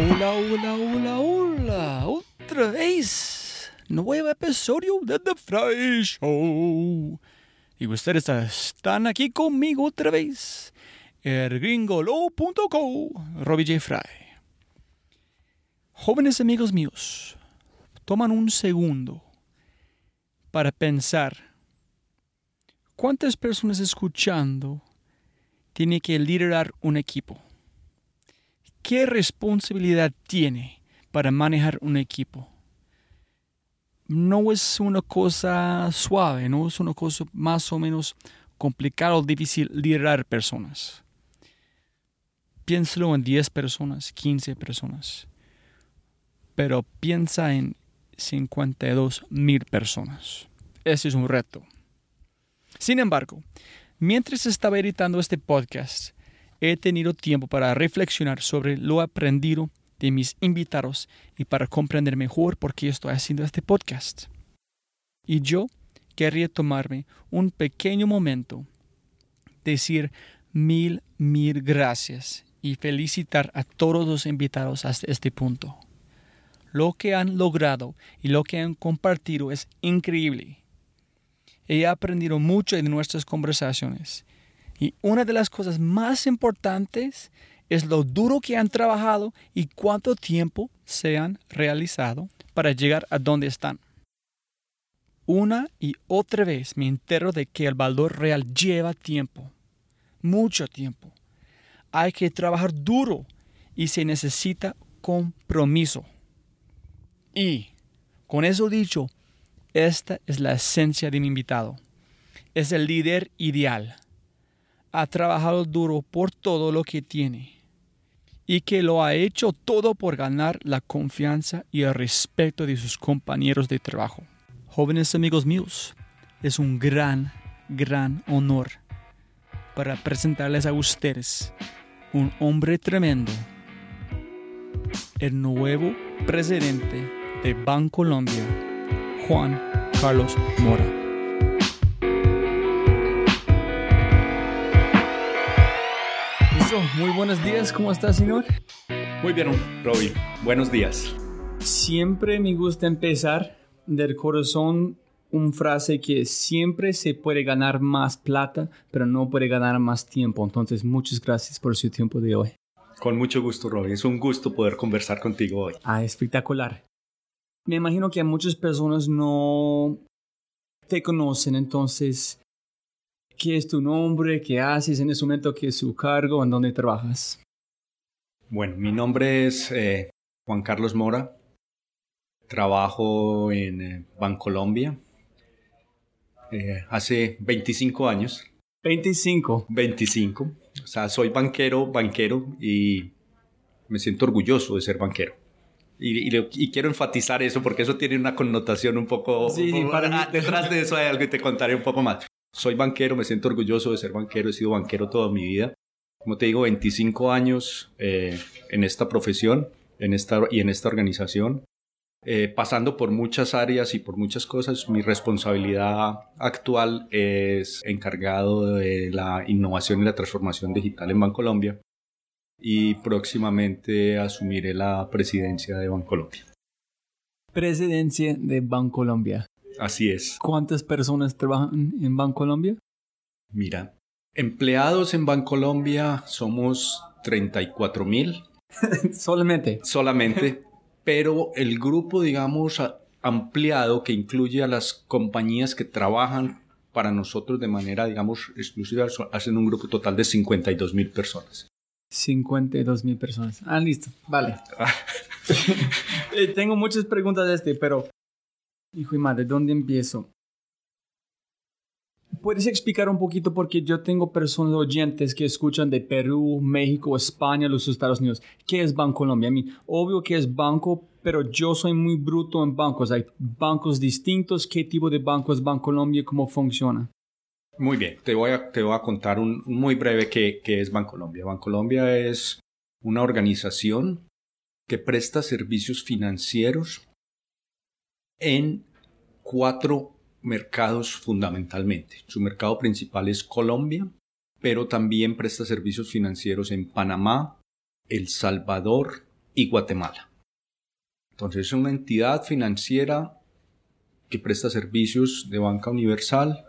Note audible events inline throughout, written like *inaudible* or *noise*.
Hola, hola, hola, hola. Otra vez. Nuevo episodio de The Fry Show. Y ustedes están aquí conmigo otra vez. El gringolo.co. Robbie J. Fry. Jóvenes amigos míos, toman un segundo para pensar cuántas personas escuchando tiene que liderar un equipo. ¿Qué responsabilidad tiene para manejar un equipo? No es una cosa suave, no es una cosa más o menos complicada o difícil liderar personas. Piénsalo en 10 personas, 15 personas. Pero piensa en 52 mil personas. Ese es un reto. Sin embargo, mientras estaba editando este podcast, he tenido tiempo para reflexionar sobre lo aprendido de mis invitados y para comprender mejor por qué estoy haciendo este podcast. Y yo querría tomarme un pequeño momento, decir mil, mil gracias y felicitar a todos los invitados hasta este punto. Lo que han logrado y lo que han compartido es increíble. He aprendido mucho de nuestras conversaciones y una de las cosas más importantes es lo duro que han trabajado y cuánto tiempo se han realizado para llegar a donde están. Una y otra vez me entero de que el valor real lleva tiempo, mucho tiempo. Hay que trabajar duro y se necesita compromiso. Y, con eso dicho, esta es la esencia de mi invitado. Es el líder ideal ha trabajado duro por todo lo que tiene y que lo ha hecho todo por ganar la confianza y el respeto de sus compañeros de trabajo. Jóvenes amigos míos, es un gran, gran honor para presentarles a ustedes un hombre tremendo, el nuevo presidente de Bancolombia, Juan Carlos Mora. Muy buenos días, ¿cómo está, señor? Muy bien, Robbie, buenos días. Siempre me gusta empezar del corazón una frase que siempre se puede ganar más plata, pero no puede ganar más tiempo. Entonces, muchas gracias por su tiempo de hoy. Con mucho gusto, Robbie. Es un gusto poder conversar contigo hoy. Ah, espectacular. Me imagino que a muchas personas no te conocen, entonces ¿Qué es tu nombre? ¿Qué haces en ese momento? ¿Qué es su cargo? ¿En dónde trabajas? Bueno, mi nombre es eh, Juan Carlos Mora. Trabajo en eh, Bancolombia eh, hace 25 años. 25. 25. O sea, soy banquero, banquero y me siento orgulloso de ser banquero. Y, quiero enfatizar eso porque eso tiene una connotación un poco... Sí, para *laughs* detrás de eso hay algo que te contaré un poco más. Soy banquero, me siento orgulloso de ser banquero, he sido banquero toda mi vida. Como te digo, 25 años eh, en esta profesión en esta, y en esta organización, eh, pasando por muchas áreas y por muchas cosas. Mi responsabilidad actual es encargado de la innovación y la transformación digital en Bancolombia y próximamente asumiré la presidencia de Bancolombia. Presidencia de Bancolombia. Así es. ¿Cuántas personas trabajan en Bancolombia? Mira, empleados en Bancolombia somos 34 mil. *laughs* Solamente. Solamente. pero el grupo, digamos, ampliado que incluye a las compañías que trabajan para nosotros de manera, digamos, exclusiva, hacen un grupo total de 52 mil personas. 52 mil personas. Ah, listo. Vale. *laughs* *laughs* Eh, tengo muchas preguntas de este, pero Hijo y madre, ¿dónde empiezo? ¿Puedes explicar un poquito? Porque yo tengo personas oyentes que escuchan de Perú, México, España, los Estados Unidos. ¿Qué es Bancolombia? A mí, obvio que es banco, pero yo soy muy bruto en bancos. Hay bancos distintos. ¿Qué tipo de banco es Bancolombia? ¿Cómo funciona? Muy bien, te voy a, te voy a contar un, muy breve qué, qué es Bancolombia. Bancolombia es una organización que presta servicios financieros en cuatro mercados fundamentalmente. Su mercado principal es Colombia, pero también presta servicios financieros en Panamá, El Salvador y Guatemala. Entonces es una entidad financiera que presta servicios de banca universal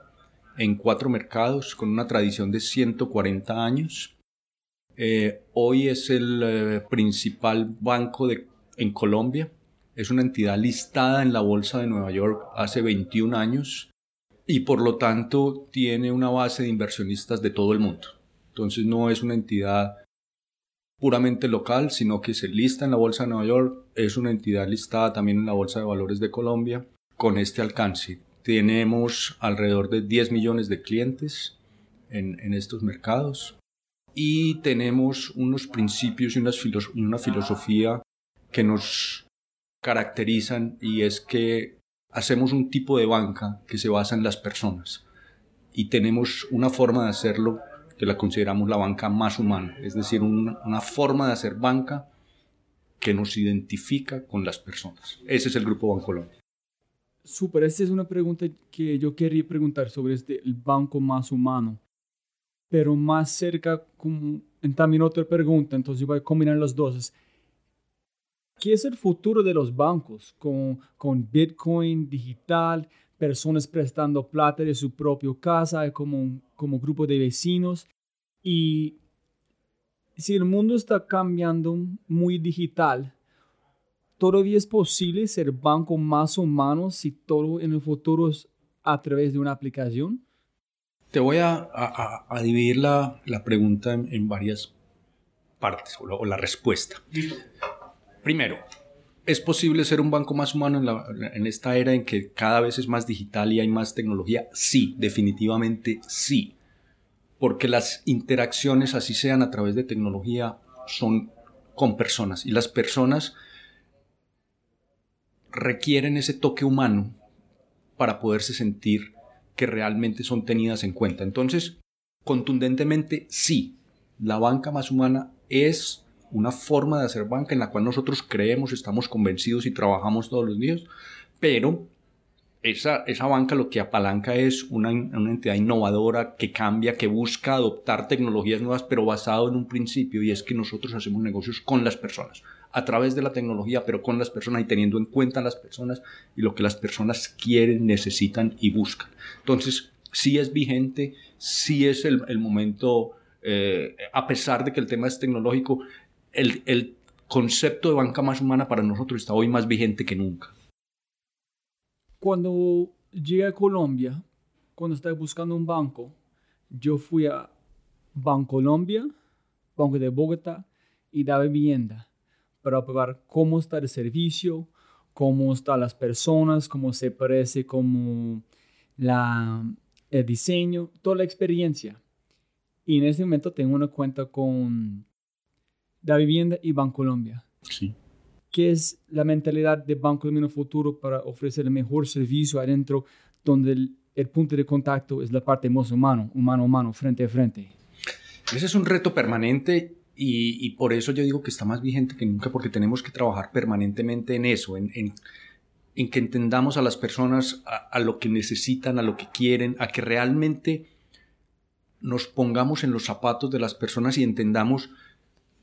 en cuatro mercados con una tradición de 140 años. Eh, hoy es el eh, principal banco de, en Colombia es una entidad listada en la Bolsa de Nueva York hace 21 años y por lo tanto tiene una base de inversionistas de todo el mundo. Entonces no es una entidad puramente local, sino que se lista en la Bolsa de Nueva York, es una entidad listada también en la Bolsa de Valores de Colombia con este alcance. Tenemos alrededor de 10 millones de clientes en, en estos mercados y tenemos unos principios y una filosofía que nos caracterizan y es que hacemos un tipo de banca que se basa en las personas y tenemos una forma de hacerlo que la consideramos la banca más humana, es decir, una, forma de hacer banca que nos identifica con las personas. Ese es el Grupo Bancolombia. Súper, esta es una pregunta que yo quería preguntar sobre este, el banco más humano, pero más cerca, como, también otra pregunta, entonces voy a combinar las dos. ¿Qué es el futuro de los bancos con, con Bitcoin digital, personas prestando plata de su propia casa como, como grupo de vecinos? Y si el mundo está cambiando muy digital, ¿todavía es posible ser banco más humano si todo en el futuro es a través de una aplicación? Te voy a, a, dividir la, la pregunta en, varias partes o la, o la respuesta. Primero, ¿es posible ser un banco más humano en, esta era en que cada vez es más digital y hay más tecnología? Sí, definitivamente sí. Porque las interacciones, así sean a través de tecnología, son con personas. Y las personas requieren ese toque humano para poderse sentir que realmente son tenidas en cuenta. Entonces, contundentemente, sí, la banca más humana es una forma de hacer banca en la cual nosotros creemos, estamos convencidos y trabajamos todos los días, pero esa, esa banca lo que apalanca es una, una, entidad innovadora que cambia, que busca adoptar tecnologías nuevas, pero basado en un principio y es que nosotros hacemos negocios con las personas, a través de la tecnología, pero con las personas y teniendo en cuenta las personas y lo que las personas quieren, necesitan y buscan. Entonces, sí es vigente, sí es el, el momento, eh, a pesar de que el tema es tecnológico, el, concepto de banca más humana para nosotros está hoy más vigente que nunca. Cuando llegué a Colombia, cuando estaba buscando un banco, yo fui a Bancolombia, Banco de Bogotá y da vivienda para probar cómo está el servicio, cómo están las personas, cómo se parece, cómo la, el diseño, toda la experiencia. Y en ese momento tengo una cuenta con da Vivienda y Bancolombia. Sí. ¿Qué es la mentalidad de Bancolombia en el futuro para ofrecer el mejor servicio adentro, donde el, punto de contacto es la parte más humano, humano humano, frente a frente? Ese es un reto permanente y, por eso yo digo que está más vigente que nunca, porque tenemos que trabajar permanentemente en eso, en, en, que entendamos a las personas a, a, lo que necesitan, a lo que quieren, a que realmente nos pongamos en los zapatos de las personas y entendamos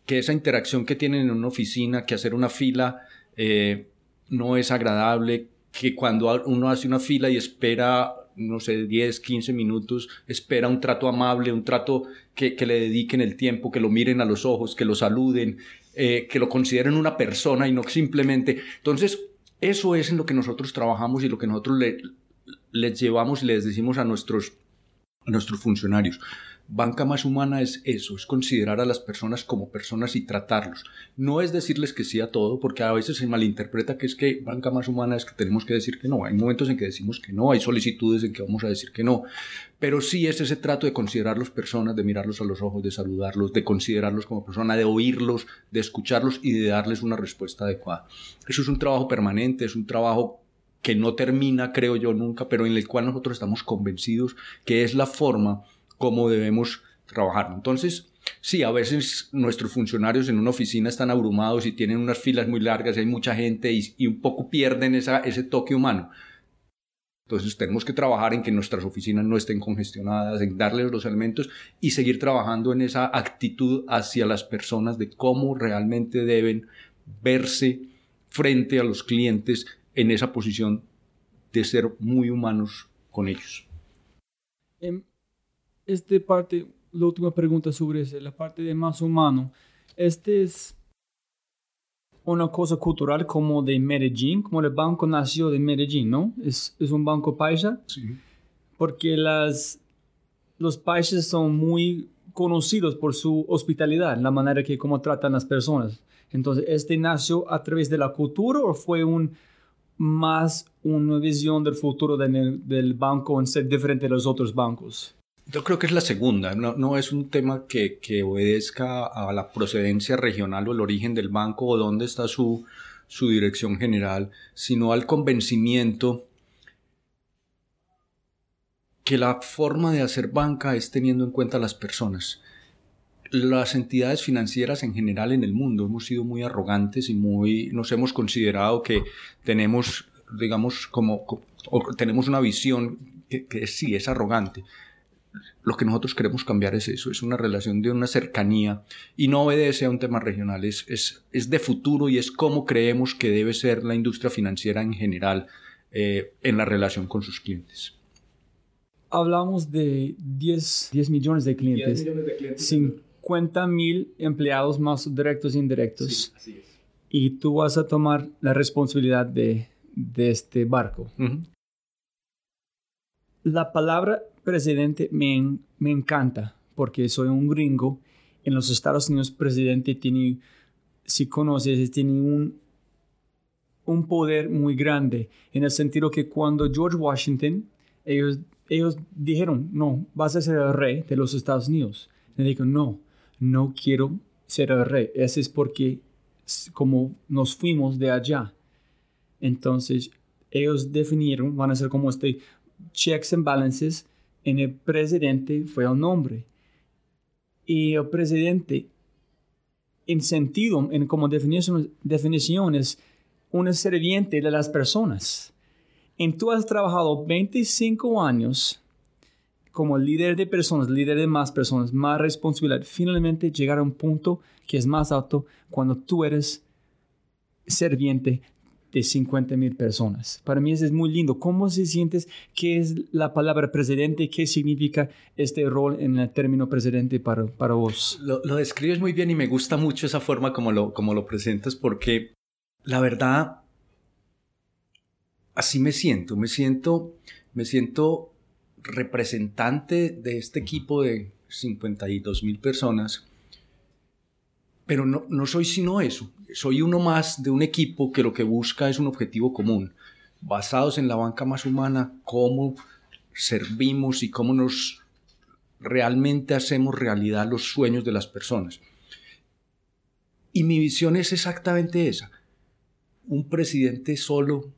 que esa interacción que tienen en una oficina, que hacer una fila eh, no es agradable, que cuando uno hace una fila y espera, no sé, 10, 15 minutos, espera un trato amable, un trato que, le dediquen el tiempo, que lo miren a los ojos, que lo saluden, eh, que lo consideren una persona y no simplemente. Entonces, eso es en lo que nosotros trabajamos y lo que nosotros le, les llevamos y les decimos a nuestros, a nuestros funcionarios Banca más humana es eso, es considerar a las personas como personas y tratarlos. No es decirles que sí a todo, porque a veces se malinterpreta que es que banca más humana es que tenemos que decir que no. Hay momentos en que decimos que no, hay solicitudes en que vamos a decir que no. Pero sí es ese trato de considerarlos personas, de mirarlos a los ojos, de saludarlos, de considerarlos como personas, de oírlos, de escucharlos y de darles una respuesta adecuada. Eso es un trabajo permanente, es un trabajo que no termina, creo yo, nunca, pero en el cual nosotros estamos convencidos que es la forma cómo debemos trabajar. Entonces, sí, a veces nuestros funcionarios en una oficina están abrumados y tienen unas filas muy largas y hay mucha gente y, un poco pierden esa, ese toque humano. Entonces tenemos que trabajar en que nuestras oficinas no estén congestionadas, en darles los elementos y seguir trabajando en esa actitud hacia las personas de cómo realmente deben verse frente a los clientes en esa posición de ser muy humanos con ellos. Esta parte, la última pregunta sobre eso, la parte de más humano, este es una cosa cultural como de Medellín, como el banco nació de Medellín, ¿no? Es, es un banco paisa. Sí. Porque las, los países son muy conocidos por su hospitalidad, la manera que cómo tratan las personas. Entonces, ¿este nació a través de la cultura o fue un más una visión del futuro del banco en ser diferente de los otros bancos? Yo creo que es la segunda, no, no es un tema que, que, obedezca a la procedencia regional o el origen del banco o dónde está su, su dirección general, sino al convencimiento que la forma de hacer banca es teniendo en cuenta a las personas. Las entidades financieras en general en el mundo hemos sido muy arrogantes y muy nos hemos considerado que tenemos digamos como, tenemos una visión que, que sí es arrogante lo que nosotros queremos cambiar es eso, es una relación de una cercanía y no obedece a un tema regional, es, es, de futuro y es cómo creemos que debe ser la industria financiera en general eh, en la relación con sus clientes. Hablamos de 10, 10 millones de clientes, 50 mil empleados más directos e indirectos. Y tú vas a tomar la responsabilidad de, de este barco. La palabra presidente me, me encanta porque soy un gringo. En los Estados Unidos, presidente tiene, si conoces, tiene un, un poder muy grande en el sentido que cuando George Washington, ellos, ellos dijeron, no, vas a ser el rey de los Estados Unidos. Le dijo, no, no quiero ser el rey. Ese es porque como nos fuimos de allá. Entonces, ellos definieron, van a ser como este checks and balances en el presidente fue el nombre. Y el presidente, en sentido, en como definición, definición es un serviente de las personas. Y tú has trabajado 25 años como líder de personas, líder de más personas, más responsabilidad. Finalmente llegar a un punto que es más alto cuando tú eres serviente de 50 mil personas. Para mí eso es muy lindo. ¿Cómo se sientes? ¿Qué es la palabra presidente? ¿Qué significa este rol en el término presidente para, para vos? Lo, lo, describes muy bien y me gusta mucho esa forma como lo, como lo presentas porque la verdad, así me siento. Me siento, me siento representante de este equipo de 52 mil personas pero no, no soy sino eso. Soy uno más de un equipo que lo que busca es un objetivo común, basados en la banca más humana, cómo servimos y cómo nos realmente hacemos realidad los sueños de las personas. Y mi visión es exactamente esa. Un presidente solo,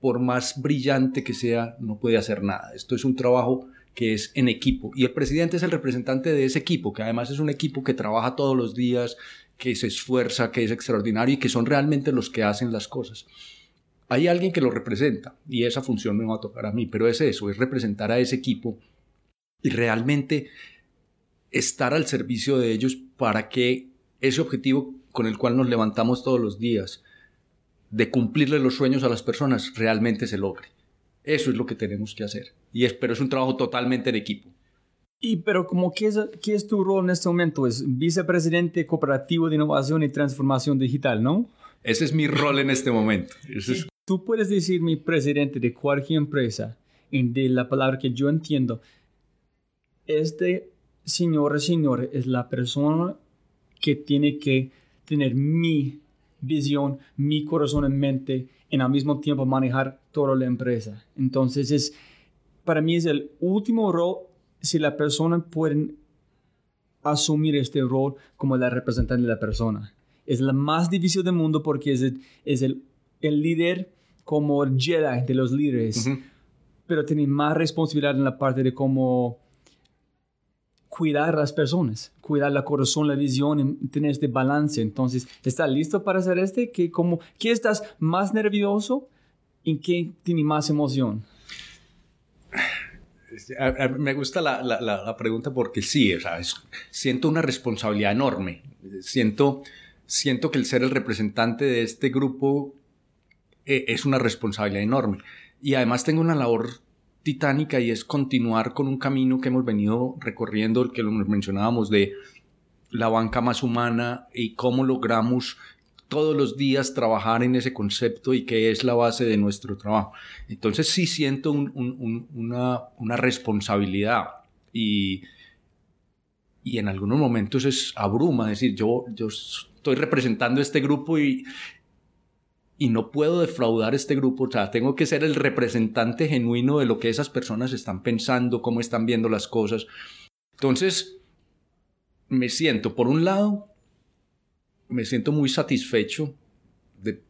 por más brillante que sea, no puede hacer nada. Esto es un trabajo que es en equipo. Y el presidente es el representante de ese equipo, que además es un equipo que trabaja todos los días, que se esfuerza, que es extraordinario y que son realmente los que hacen las cosas. Hay alguien que lo representa y esa función me va a tocar a mí, pero es eso, es representar a ese equipo y realmente estar al servicio de ellos para que ese objetivo con el cual nos levantamos todos los días, de cumplirle los sueños a las personas, realmente se logre. Eso es lo que tenemos que hacer. Y es, pero es un trabajo totalmente de equipo. Y pero como qué es, qué es tu rol en este momento? Es vicepresidente cooperativo de innovación y transformación digital, ¿no? Ese es mi rol en este momento. Tú puedes decir mi presidente de cualquier empresa, de la palabra que yo entiendo, este señores, señores, es la persona que tiene que tener mi visión, mi corazón en mente, en al mismo tiempo manejar toda la empresa. Entonces, es, para mí es el último rol si la persona puede asumir este rol como la representante de la persona. Es la más difícil del mundo porque es el, es el, el líder como el Jedi de los líderes, pero tiene más responsabilidad en la parte de cómo cuidar a las personas, cuidar la corazón, la visión, tener este balance. Entonces, ¿estás listo para hacer este? ¿Qué, como, ¿qué estás más nervioso y qué tiene más emoción? Me gusta la, pregunta porque sí, siento una responsabilidad enorme. Siento, que el ser el representante de este grupo eh, es una responsabilidad enorme. Y además tengo una labor titánica y es continuar con un camino que hemos venido recorriendo, el que lo mencionábamos de la banca más humana y cómo logramos todos los días trabajar en ese concepto y que es la base de nuestro trabajo. Entonces sí siento una, responsabilidad y, y en algunos momentos es abruma, decir, yo, yo estoy representando este grupo y, y no puedo defraudar este grupo, o sea, tengo que ser el representante genuino de lo que esas personas están pensando, cómo están viendo las cosas. Entonces, me siento, por un lado, me siento muy satisfecho de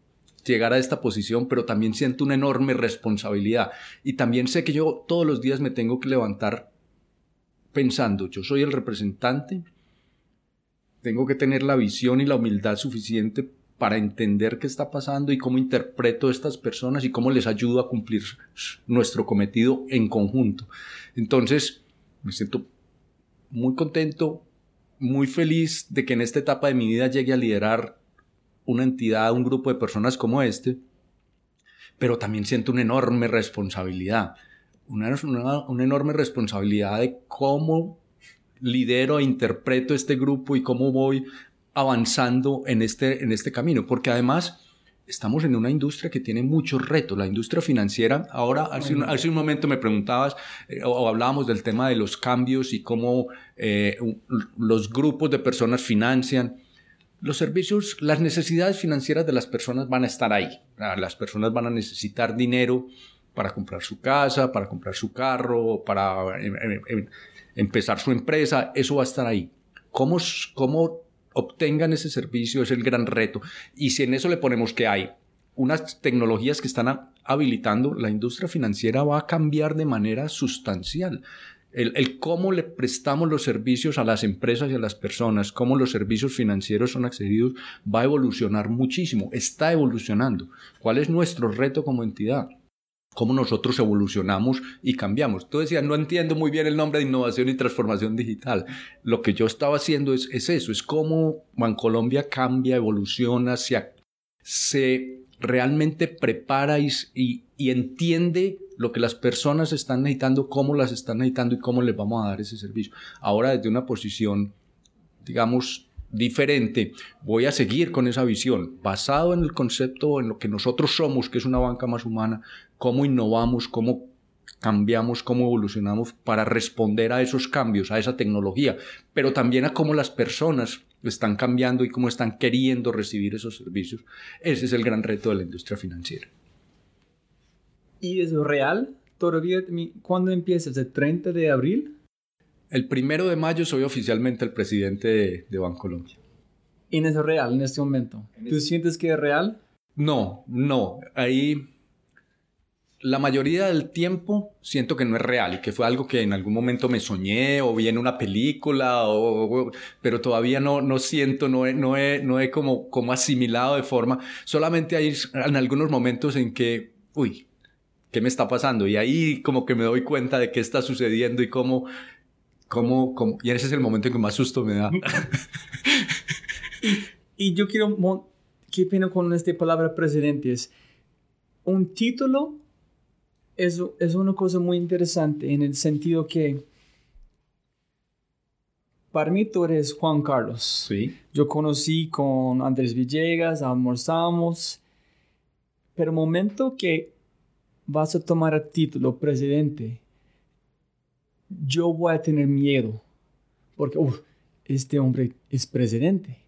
llegar a esta posición, pero también siento una enorme responsabilidad. Y también sé que yo todos los días me tengo que levantar pensando, yo soy el representante, tengo que tener la visión y la humildad suficiente para entender qué está pasando y cómo interpreto a estas personas y cómo les ayudo a cumplir nuestro cometido en conjunto. Entonces, me siento muy contento, muy feliz de que en esta etapa de mi vida llegue a liderar una entidad, un grupo de personas como este, pero también siento una enorme responsabilidad, una, enorme responsabilidad de cómo lidero e interpreto este grupo y cómo voy avanzando en este, en este camino, porque además estamos en una industria que tiene muchos retos. La industria financiera, ahora hace un, hace un momento me preguntabas eh, o, hablábamos del tema de los cambios y cómo eh, los grupos de personas financian. Los servicios, las necesidades financieras de las personas van a estar ahí. Las personas van a necesitar dinero para comprar su casa, para comprar su carro, para em, em, em, empezar su empresa. Eso va a estar ahí. ¿Cómo, cómo obtengan ese servicio es el gran reto. Y si en eso le ponemos que hay unas tecnologías que están habilitando, la industria financiera va a cambiar de manera sustancial. El, cómo le prestamos los servicios a las empresas y a las personas, cómo los servicios financieros son accedidos, va a evolucionar muchísimo, está evolucionando. ¿Cuál es nuestro reto como entidad? Cómo nosotros evolucionamos y cambiamos. Tú decías, no entiendo muy bien el nombre de innovación y transformación digital. Lo que yo estaba haciendo es, eso, es cómo Bancolombia cambia, evoluciona, se, se realmente prepara y, y, entiende lo que las personas están necesitando, cómo las están necesitando y cómo les vamos a dar ese servicio. Ahora desde una posición, digamos, diferente, voy a seguir con esa visión, basado en el concepto, en lo que nosotros somos, que es una banca más humana, cómo innovamos, cómo cambiamos, cómo evolucionamos para responder a esos cambios, a esa tecnología, pero también a cómo las personas están cambiando y cómo están queriendo recibir esos servicios. Ese es el gran reto de la industria financiera. ¿Y es real? ¿Todavía cuándo empieza? ¿El 30 de abril? El primero de mayo soy oficialmente el presidente de, de Bancolombia. ¿Y es real en este momento? ¿Tú sientes que es real? No, no. Ahí la mayoría del tiempo siento que no es real y que fue algo que en algún momento me soñé o vi en una película, o, pero todavía no, no siento, no he, no he, no he como, como asimilado de forma. Solamente hay en algunos momentos en que, uy, ¿qué me está pasando? Y ahí como que me doy cuenta de qué está sucediendo y cómo ¿Cómo, cómo? Y ese es el momento en que más susto me da. *laughs* y, yo quiero, qué pena con esta palabra presidente, es un título es, es una cosa muy interesante en el sentido que para mí tú eres Juan Carlos. Sí. Yo conocí con Andrés Villegas, almorzamos, pero el momento que vas a tomar el título presidente, yo voy a tener miedo porque este hombre es presidente.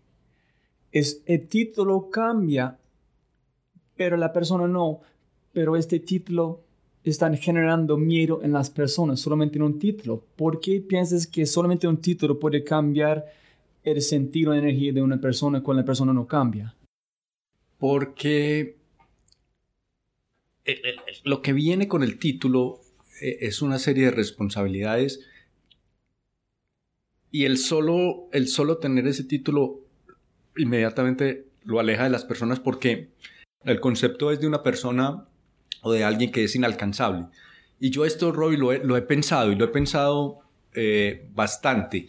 Es, el título cambia, pero la persona no. Pero este título está generando miedo en las personas, solamente en un título. ¿Por qué piensas que solamente un título puede cambiar el sentido de energía de una persona cuando la persona no cambia? Porque lo que viene con el título eh, es una serie de responsabilidades y el solo, el solo tener ese título inmediatamente lo aleja de las personas porque el concepto es de una persona o de alguien que es inalcanzable. Y yo esto, Roy, lo he, pensado y lo he pensado eh, bastante.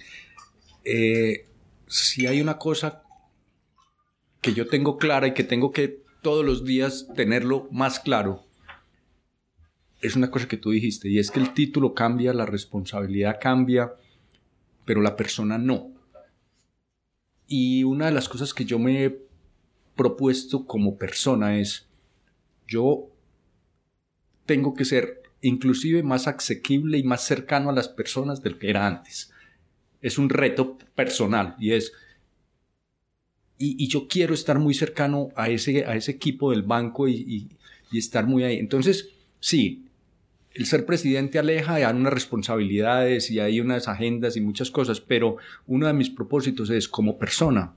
Eh, si hay una cosa que yo tengo clara y que tengo que todos los días tenerlo más claro, es una cosa que tú dijiste, y es que el título cambia, la responsabilidad cambia, pero la persona no. Y una de las cosas que yo me he propuesto como persona es, yo tengo que ser inclusive más asequible y más cercano a las personas del que era antes. Es un reto personal y es, y, yo quiero estar muy cercano a ese, a ese equipo del banco y, y estar muy ahí. Entonces, sí, el ser presidente aleja, hay unas responsabilidades y hay unas agendas y muchas cosas, pero uno de mis propósitos es como persona,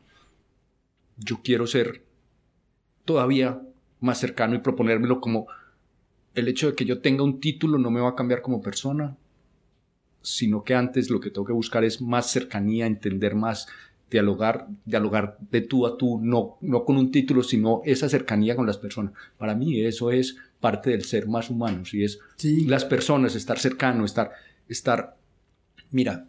yo quiero ser todavía más cercano y proponérmelo como el hecho de que yo tenga un título no me va a cambiar como persona, sino que antes lo que tengo que buscar es más cercanía, entender más, dialogar, dialogar de tú a tú, no, no con un título, sino esa cercanía con las personas. Para mí eso es parte del ser más humano, si es las personas, estar cercano, estar, estar, mira,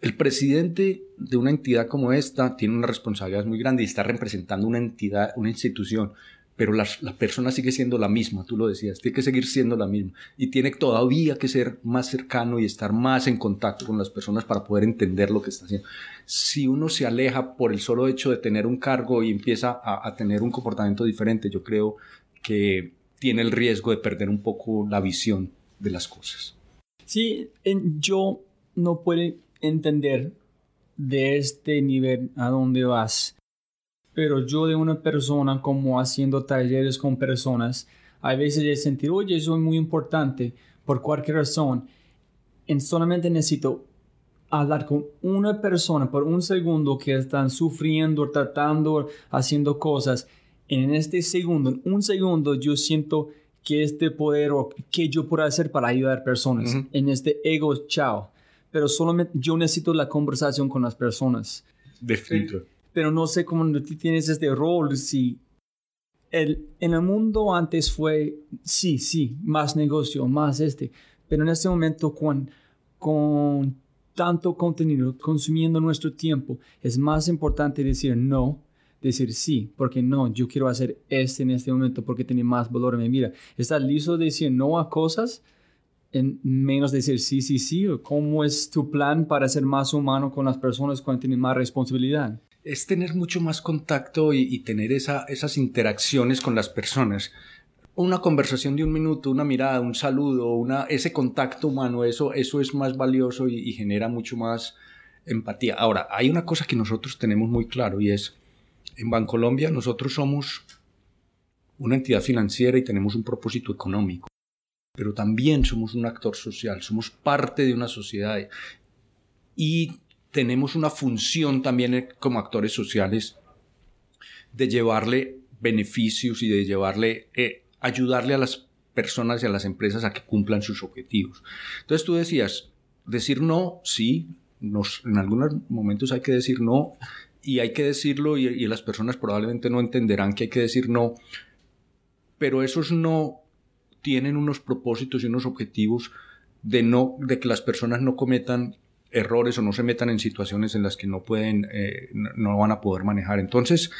el presidente de una entidad como esta tiene una responsabilidad muy grande y está representando una entidad, una institución, pero la, persona sigue siendo la misma, tú lo decías, tiene que seguir siendo la misma y tiene todavía que ser más cercano y estar más en contacto con las personas para poder entender lo que está haciendo. Si uno se aleja por el solo hecho de tener un cargo y empieza a, tener un comportamiento diferente, yo creo que tiene el riesgo de perder un poco la visión de las cosas. Sí, yo no puedo entender de este nivel a dónde vas pero yo de una persona como haciendo talleres con personas, a veces he sentido, oye, soy muy importante por cualquier razón, y solamente necesito hablar con una persona por un segundo que están sufriendo, tratando, haciendo cosas. En este segundo, en un segundo, yo siento que este poder o que yo puedo hacer para ayudar personas. En este ego, chao. Pero solamente yo necesito la conversación con las personas. Definitivamente pero no sé cómo tú tienes este rol, si el, en el mundo antes fue, sí, sí, más negocio, más este, pero en este momento con, con tanto contenido consumiendo nuestro tiempo, es más importante decir no, decir sí, porque no, yo quiero hacer este en este momento porque tiene más valor en mi vida. ¿Estás listo de decir no a cosas? En menos decir sí, sí, sí, cómo es tu plan para ser más humano con las personas cuando tienen más responsabilidad es tener mucho más contacto y, tener esas interacciones con las personas. Una conversación de un minuto, una mirada, un saludo, ese contacto humano, eso, eso es más valioso y, genera mucho más empatía. Ahora, hay una cosa que nosotros tenemos muy claro y es, en Bancolombia nosotros somos una entidad financiera y tenemos un propósito económico, pero también somos un actor social, somos parte de una sociedad y tenemos una función también eh, como actores sociales de llevarle beneficios y de llevarle, eh, ayudarle a las personas y a las empresas a que cumplan sus objetivos. Entonces tú decías, decir no, sí, nos, en algunos momentos hay que decir no y hay que decirlo y, y las personas probablemente no entenderán que hay que decir no, pero esos no tienen unos propósitos y unos objetivos de no de que las personas no cometan errores o no se metan en situaciones en las que no pueden, eh, no van a poder manejar. Entonces,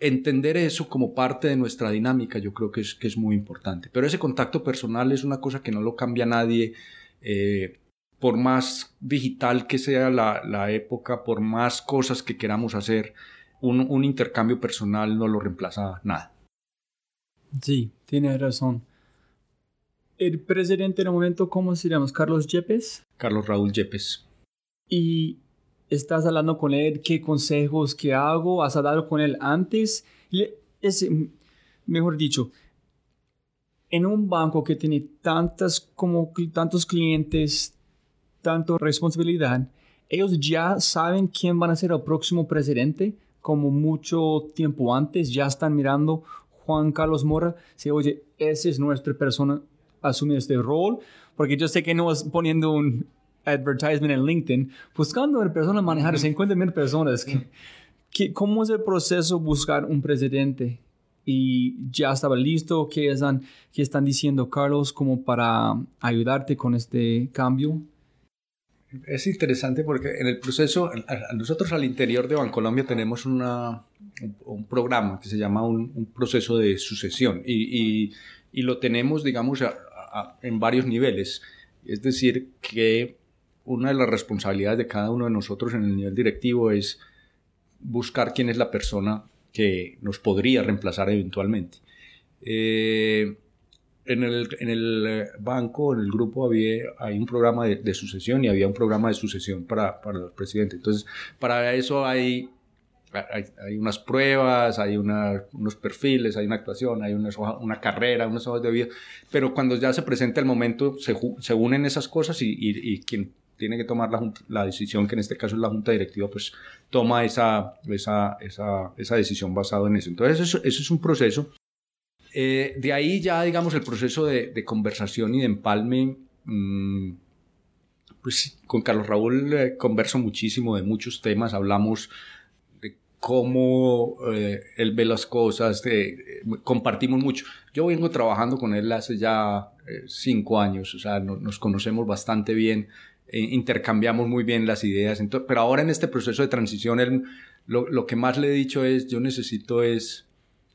entender eso como parte de nuestra dinámica yo creo que es, muy importante. Pero ese contacto personal es una cosa que no lo cambia nadie. Eh, por más digital que sea la, época, por más cosas que queramos hacer, un, un intercambio personal no lo reemplaza nada. Sí, tiene razón. El presidente en el momento, ¿cómo se llama? ¿Carlos Yepes? Carlos Raúl Yepes. y estás hablando con él, qué consejos, qué hago, has hablado con él antes. Es, mejor dicho, en un banco que tiene tantas, como, tantos clientes, tanta responsabilidad, ellos ya saben quién van a ser el próximo presidente, como mucho tiempo antes, ya están mirando Juan Carlos Mora, si oye, esa es nuestra persona, asume este rol, porque yo sé que no es poniendo un advertisement en LinkedIn, buscando a una persona manejar 50 mil personas. Que, ¿Cómo es el proceso buscar un presidente? Y ya estaba listo, ¿qué están, qué están diciendo Carlos como para ayudarte con este cambio? Es interesante porque en el proceso, nosotros al interior de Bancolombia tenemos una, un, programa que se llama un, proceso de sucesión y, y, y lo tenemos, digamos, en varios niveles. Es decir, que una de las responsabilidades de cada uno de nosotros en el nivel directivo es buscar quién es la persona que nos podría reemplazar eventualmente. Eh, en, el, en, el, eh, banco, en el grupo, había, hay un programa de, sucesión y había un programa de sucesión para, para los presidentes. Entonces, para eso hay, hay, unas pruebas, hay unos perfiles, hay una actuación, hay una, una carrera, unas hojas de vida, pero cuando ya se presenta el momento, se, se unen esas cosas y, y, y quien tiene que tomar la, la, decisión, que en este caso es la junta directiva, pues toma esa, esa, esa, esa decisión basada en eso. Entonces, eso, eso es un proceso. Eh, de ahí ya, digamos, el proceso de, de conversación y de empalme, mmm, pues con Carlos Raúl eh, converso muchísimo de muchos temas, hablamos cómo eh, él ve las cosas, de, compartimos mucho. Yo vengo trabajando con él hace ya cinco años, o sea, nos conocemos bastante bien eh, intercambiamos muy bien las ideas. pero ahora en este proceso de transición, él, lo, lo, que más le he dicho es, yo necesito es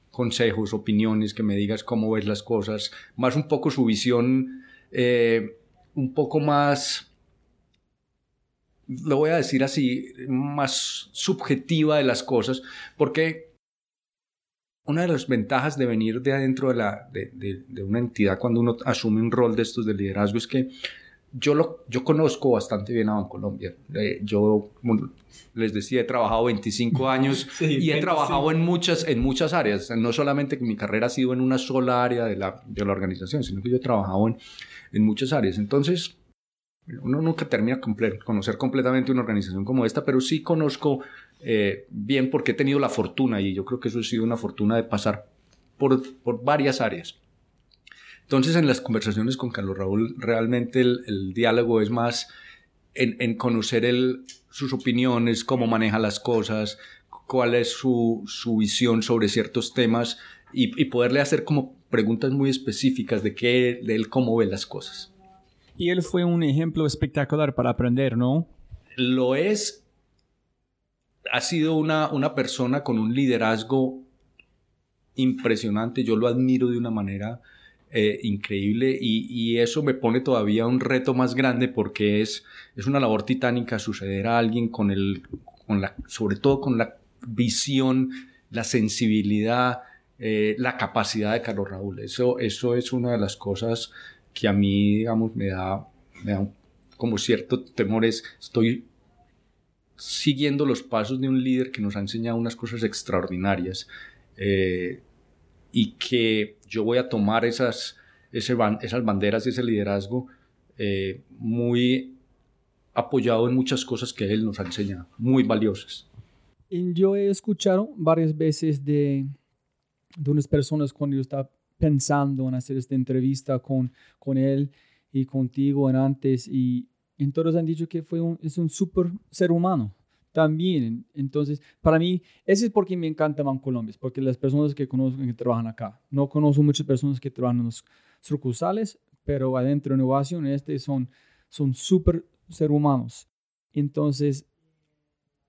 consejos, opiniones, que me digas cómo ves las cosas, más un poco su visión, eh, un poco más, lo voy a decir así, más subjetiva de las cosas, porque una de las ventajas de venir de adentro de, la, de, de, de, una entidad cuando uno asume un rol de estos de liderazgo es que yo, lo, yo conozco bastante bien a Bancolombia. Eh, yo, les decía, he trabajado 25 *laughs* años y he trabajado en muchas, en muchas áreas. No solamente que mi carrera ha sido en una sola área de la, de la organización, sino que yo he trabajado en, en muchas áreas. Entonces, uno nunca termina de conocer completamente una organización como esta, pero sí conozco eh, bien porque he tenido la fortuna, y yo creo que eso ha sido una fortuna de pasar por, por varias áreas. Entonces, en las conversaciones con Carlos Raúl, realmente el, diálogo es más en, conocer sus opiniones, cómo maneja las cosas, cuál es su, visión sobre ciertos temas y, poderle hacer como preguntas muy específicas de, qué, de él cómo ve las cosas. Y él fue un ejemplo espectacular para aprender, ¿no? Lo es. Ha sido una, una persona con un liderazgo impresionante. Yo lo admiro de una manera eh, increíble y, eso me pone todavía un reto más grande porque es, es una labor titánica suceder a alguien con el, con la, sobre todo con la visión, la sensibilidad, eh, la capacidad de Carlos Raúl. Eso, eso es una de las cosas que a mí, digamos, me da, me da como cierto temor. Es, estoy siguiendo los pasos de un líder que nos ha enseñado unas cosas extraordinarias. Eh, y que yo voy a tomar esas, esas banderas y ese liderazgo eh, muy apoyado en muchas cosas que él nos ha enseñado, muy valiosas. Yo he escuchado varias veces de, de unas personas cuando yo estaba pensando en hacer esta entrevista con, con él y contigo en antes y en todos han dicho que fue un, es un súper ser humano también. Entonces, para mí, ese es porque me encanta Bancolombia, porque las personas que conozco que trabajan acá, no conozco muchas personas que trabajan en los sucursales, pero adentro de innovación, este son son súper ser humanos. Entonces,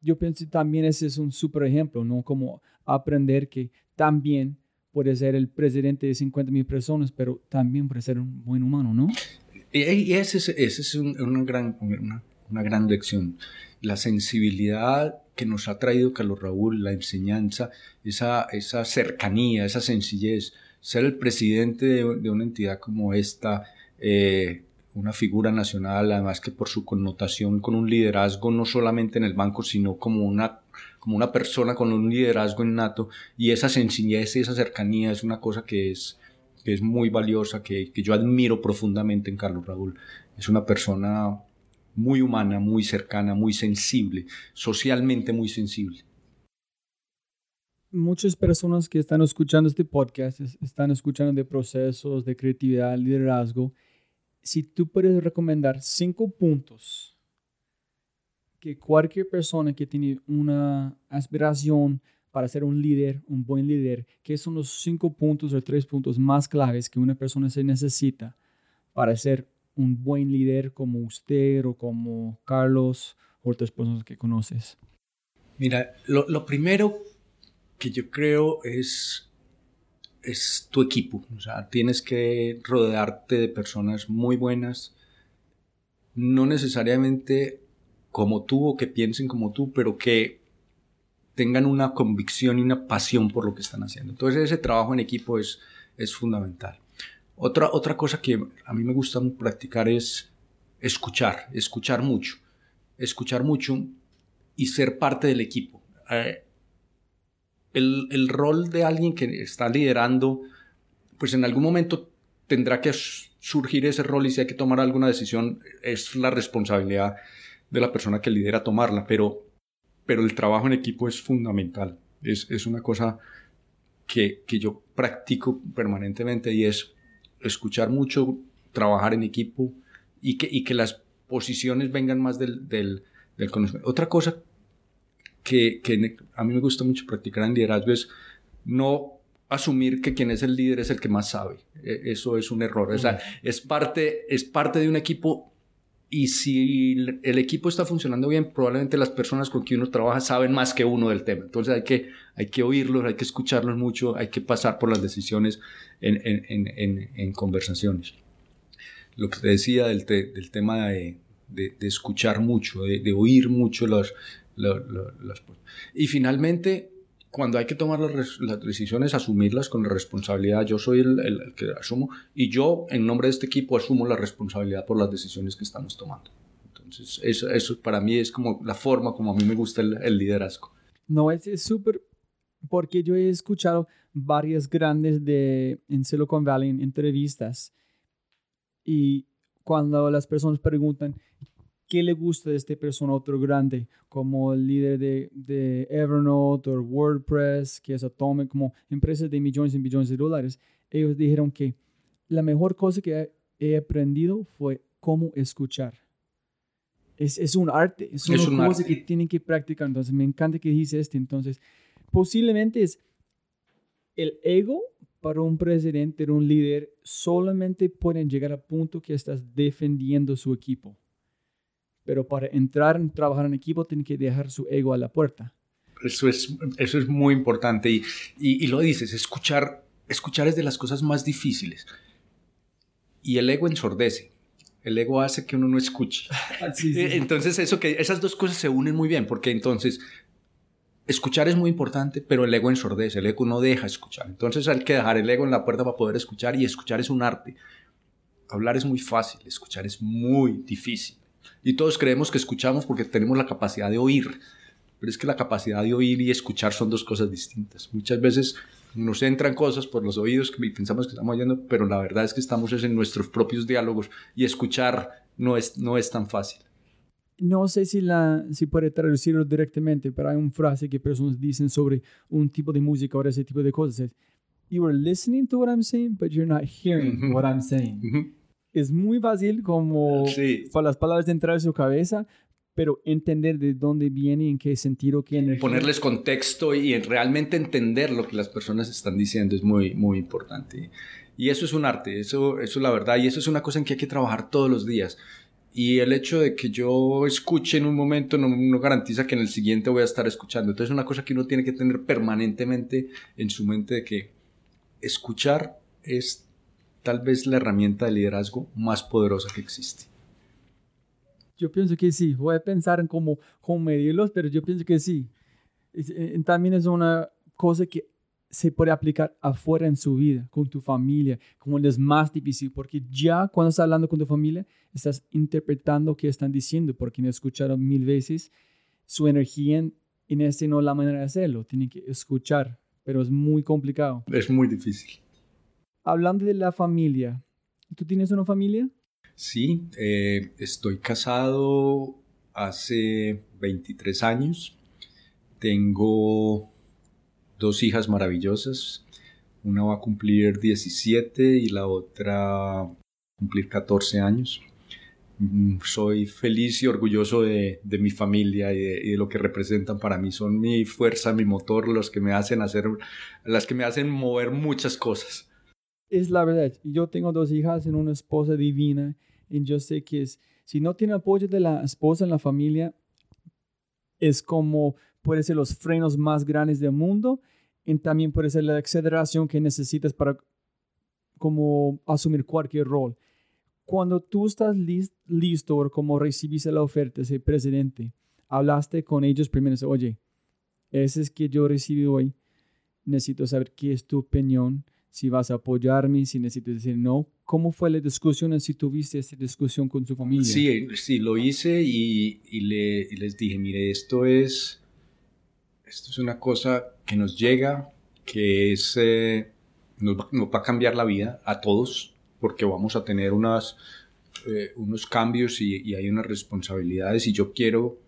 yo pienso también ese es un súper ejemplo, ¿no? Como aprender que también puede ser el presidente de 50 mil personas, pero también puede ser un buen humano, ¿no? Y ese es, ese es una, gran, una, una gran lección la sensibilidad que nos ha traído Carlos Raúl, la enseñanza, esa, esa cercanía, esa sencillez, ser el presidente de, una entidad como esta, eh, una figura nacional, además que por su connotación con un liderazgo no solamente en el banco, sino como una, como una persona con un liderazgo innato y esa sencillez y esa cercanía es una cosa que es, que es muy valiosa, que, que yo admiro profundamente en Carlos Raúl. Es una persona muy humana, muy cercana, muy sensible, socialmente muy sensible. Muchas personas que están escuchando este podcast están escuchando de procesos, de creatividad, liderazgo si tú puedes recomendar cinco puntos que cualquier persona que tiene una aspiración para ser un líder, un buen líder, ¿qué son los cinco puntos o tres puntos más claves que una persona se necesita para ser un buen líder como usted o como Carlos o otras personas que conoces? Mira, lo, lo primero que yo creo es es tu equipo. O sea, tienes que rodearte de personas muy buenas, no necesariamente como tú o que piensen como tú, pero que tengan una convicción y una pasión por lo que están haciendo. Entonces ese trabajo en equipo es, es fundamental. Otra, otra cosa que a mí me gusta practicar es escuchar, escuchar mucho, escuchar mucho y ser parte del equipo. Eh, el, el, rol de alguien que está liderando, pues en algún momento tendrá que surgir ese rol y si hay que tomar alguna decisión, es la responsabilidad de la persona que lidera tomarla, pero, pero el trabajo en equipo es fundamental. Es, es una cosa que, que, yo practico permanentemente y es escuchar mucho, trabajar en equipo y que, y que las posiciones vengan más del, del, del conocimiento. Otra cosa que, que a mí me gusta mucho practicar en liderazgo es no asumir que quien es el líder es el que más sabe. E, eso es un error. O sea, es parte, es parte de un equipo y si el equipo está funcionando bien, probablemente las personas con quien uno trabaja saben más que uno del tema. Entonces hay que, hay que oírlos, hay que escucharlos mucho, hay que pasar por las decisiones en, en, en, en conversaciones. Lo que te decía del, del tema de, de, de, escuchar mucho, de, de oír mucho los, y finalmente, cuando hay que tomar las, decisiones, asumirlas con responsabilidad. Yo soy el, que asumo y yo, en nombre de este equipo, asumo la responsabilidad por las decisiones que estamos tomando. Entonces, eso, eso para mí es como la forma como a mí me gusta el, liderazgo. No, es súper, porque yo he escuchado varias grandes de, en Silicon Valley en entrevistas y cuando las personas preguntan, qué le gusta de esta persona otro grande, como el líder de, de Evernote o WordPress, que es Atomic, como empresas de millones y millones de dólares, ellos dijeron que la mejor cosa que he aprendido fue cómo escuchar. Es, es un arte, es una cosa que tienen que practicar. Entonces, me encanta que dice esto. Entonces, posiblemente es el ego para un presidente, un líder, solamente pueden llegar a punto que estás defendiendo su equipo pero para entrar en trabajar en equipo tiene que dejar su ego a la puerta. Eso es, eso es muy importante y, y, lo dices, escuchar, escuchar es de las cosas más difíciles y el ego ensordece. El ego hace que uno no escuche. *laughs* Eh, entonces, eso que, esas dos cosas se unen muy bien, porque entonces escuchar es muy importante, pero el ego ensordece, el ego no deja escuchar. Entonces hay que dejar el ego en la puerta para poder escuchar y escuchar es un arte. Hablar es muy fácil, escuchar es muy difícil. Y todos creemos que escuchamos porque tenemos la capacidad de oír. Pero es que la capacidad de oír y escuchar son dos cosas distintas. Muchas veces nos entran cosas por los oídos que pensamos que estamos oyendo, pero la verdad es que estamos en nuestros propios diálogos y escuchar no es, no es tan fácil. No sé si, la, si puede traducirlo directamente, pero hay una frase que personas dicen sobre un tipo de música o ese tipo de cosas. You are listening to what I'm saying, but you're not hearing what I'm saying es muy fácil como para las palabras de entrar en su cabeza, pero entender de dónde viene, en qué sentido, qué energía. Ponerles contexto y realmente entender lo que las personas están diciendo es muy, muy importante. Y eso es un arte, eso, eso es la verdad, y eso es una cosa en que hay que trabajar todos los días. Y el hecho de que yo escuche en un momento no, no garantiza que en el siguiente voy a estar escuchando. Entonces es una cosa que uno tiene que tener permanentemente en su mente de que escuchar es tal vez la herramienta de liderazgo más poderosa que existe. Yo pienso que sí, voy a pensar en cómo, cómo medirlos, pero yo pienso que sí. Eh, también es una cosa que se puede aplicar afuera en su vida, con tu familia, como es más difícil, porque ya cuando estás hablando con tu familia, estás interpretando qué están diciendo, porque no escucharon mil veces su energía en, en este no es la manera de hacerlo, tienen que escuchar, pero es muy complicado. Es muy difícil. Hablando de la familia, ¿tú tienes una familia? Sí, eh, estoy casado hace 23 años, tengo dos hijas maravillosas. Una va a cumplir 17 y la otra cumplir 14 años. Mm, soy feliz y orgulloso de, mi familia y de, lo que representan para mí. Son mi fuerza, mi motor, los que me hacen hacer, las que me hacen mover muchas cosas. Es la verdad. Yo tengo dos hijas y una esposa divina y yo sé que es, si no tiene apoyo de la esposa en la familia, es como puede ser los frenos más grandes del mundo y también puede ser la aceleración que necesitas para como asumir cualquier rol. Cuando tú estás listo o como recibiste la oferta de ser presidente, hablaste con ellos primero, oye, ese es que yo recibí hoy, necesito saber qué es tu opinión, si vas a apoyarme, si necesitas decir no. ¿Cómo fue la discusión si tuviste esa discusión con su familia? Sí, sí, lo hice y, y, le, y les dije, mire, esto es esto es una cosa que nos llega, que es, eh, nos, va a cambiar la vida a todos, porque vamos a tener unas, eh, unos cambios y, hay unas responsabilidades y yo quiero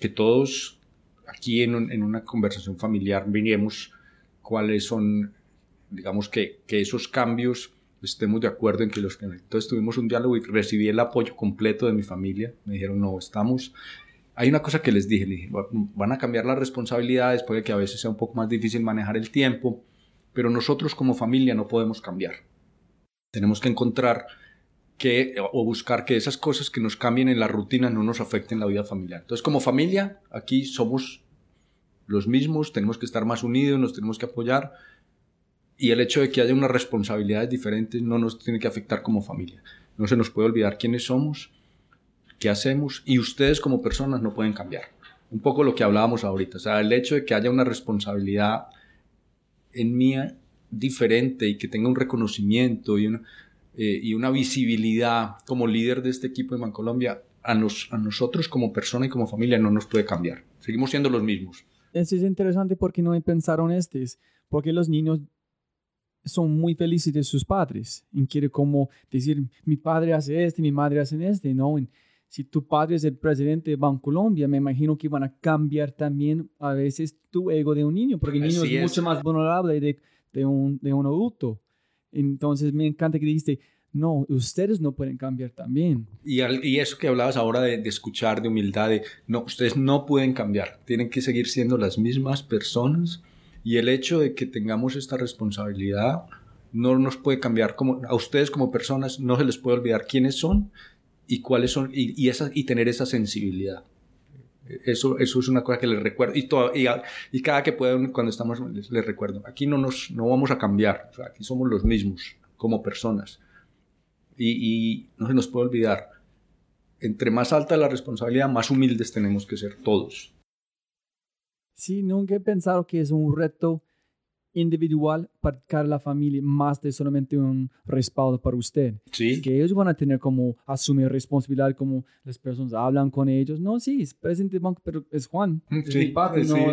que todos aquí en, en una conversación familiar miremos cuáles son, digamos que, que esos cambios estemos de acuerdo en que los que entonces tuvimos un diálogo y recibí el apoyo completo de mi familia me dijeron no estamos hay una cosa que les dije, les dije, van a cambiar las responsabilidades, puede que a veces sea un poco más difícil manejar el tiempo, pero nosotros como familia no podemos cambiar. Tenemos que encontrar que, o buscar que esas cosas que nos cambien en la rutina no nos afecten la vida familiar. Entonces, como familia, aquí somos los mismos, tenemos que estar más unidos, nos tenemos que apoyar, y el hecho de que haya unas responsabilidades diferentes no nos tiene que afectar como familia. No se nos puede olvidar quiénes somos qué hacemos y ustedes como personas no pueden cambiar. Un poco lo que hablábamos ahorita, o sea, el hecho de que haya una responsabilidad en mí diferente y que tenga un reconocimiento y una, eh, visibilidad como líder de este equipo de Bancolombia, a, nos, a nosotros como persona y como familia no nos puede cambiar. Seguimos siendo los mismos. Eso es interesante porque no pensaron estos, porque los niños son muy felices de sus padres y quieren como decir, mi padre hace este, mi madre hace este, ¿no? si tu padre es el presidente de Bancolombia, me imagino que van a cambiar también a veces tu ego de un niño, porque el niño es, mucho más vulnerable de, de, un, de un adulto. Entonces me encanta que dijiste, no, ustedes no pueden cambiar también. Y, y eso que hablabas ahora de, de, escuchar, de humildad, de, no, ustedes no pueden cambiar, tienen que seguir siendo las mismas personas y el hecho de que tengamos esta responsabilidad no nos puede cambiar como a ustedes como personas, no se les puede olvidar quiénes son y cuáles son y, y, esa, y tener esa sensibilidad. Eso, eso es una cosa que les recuerdo y, todo, y, y, cada que puedo cuando estamos les, les, recuerdo, aquí no nos no vamos a cambiar, aquí somos los mismos como personas y no se nos puede olvidar, entre más alta la responsabilidad, más humildes tenemos que ser todos. Sí, nunca he pensado que es un reto individual para cada la familia más de solamente un respaldo para usted. Sí. Que ellos van a tener como asumir responsabilidad, como las personas hablan con ellos. No, sí, es presidente banco, pero es Juan. Sí, sí,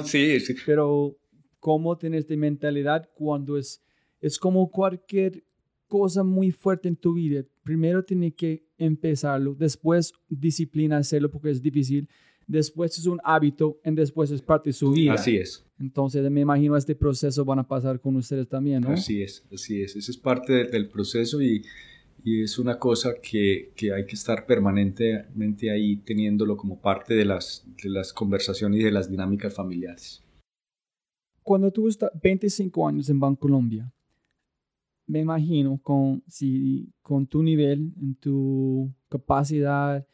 sí, sí, Pero cómo tener esta mentalidad cuando es, es como cualquier cosa muy fuerte en tu vida. Primero tiene que empezarlo, después disciplina hacerlo porque es difícil después es un hábito y después es parte de su vida. Así es. Entonces me imagino este proceso van a pasar con ustedes también, ¿no? Así es, así es. Ese es parte del proceso y, y es una cosa que, que, hay que estar permanentemente ahí teniéndolo como parte de las, de las conversaciones y de las dinámicas familiares. Cuando tú estás 25 años en Bancolombia, me imagino con, si, con tu nivel, en tu capacidad,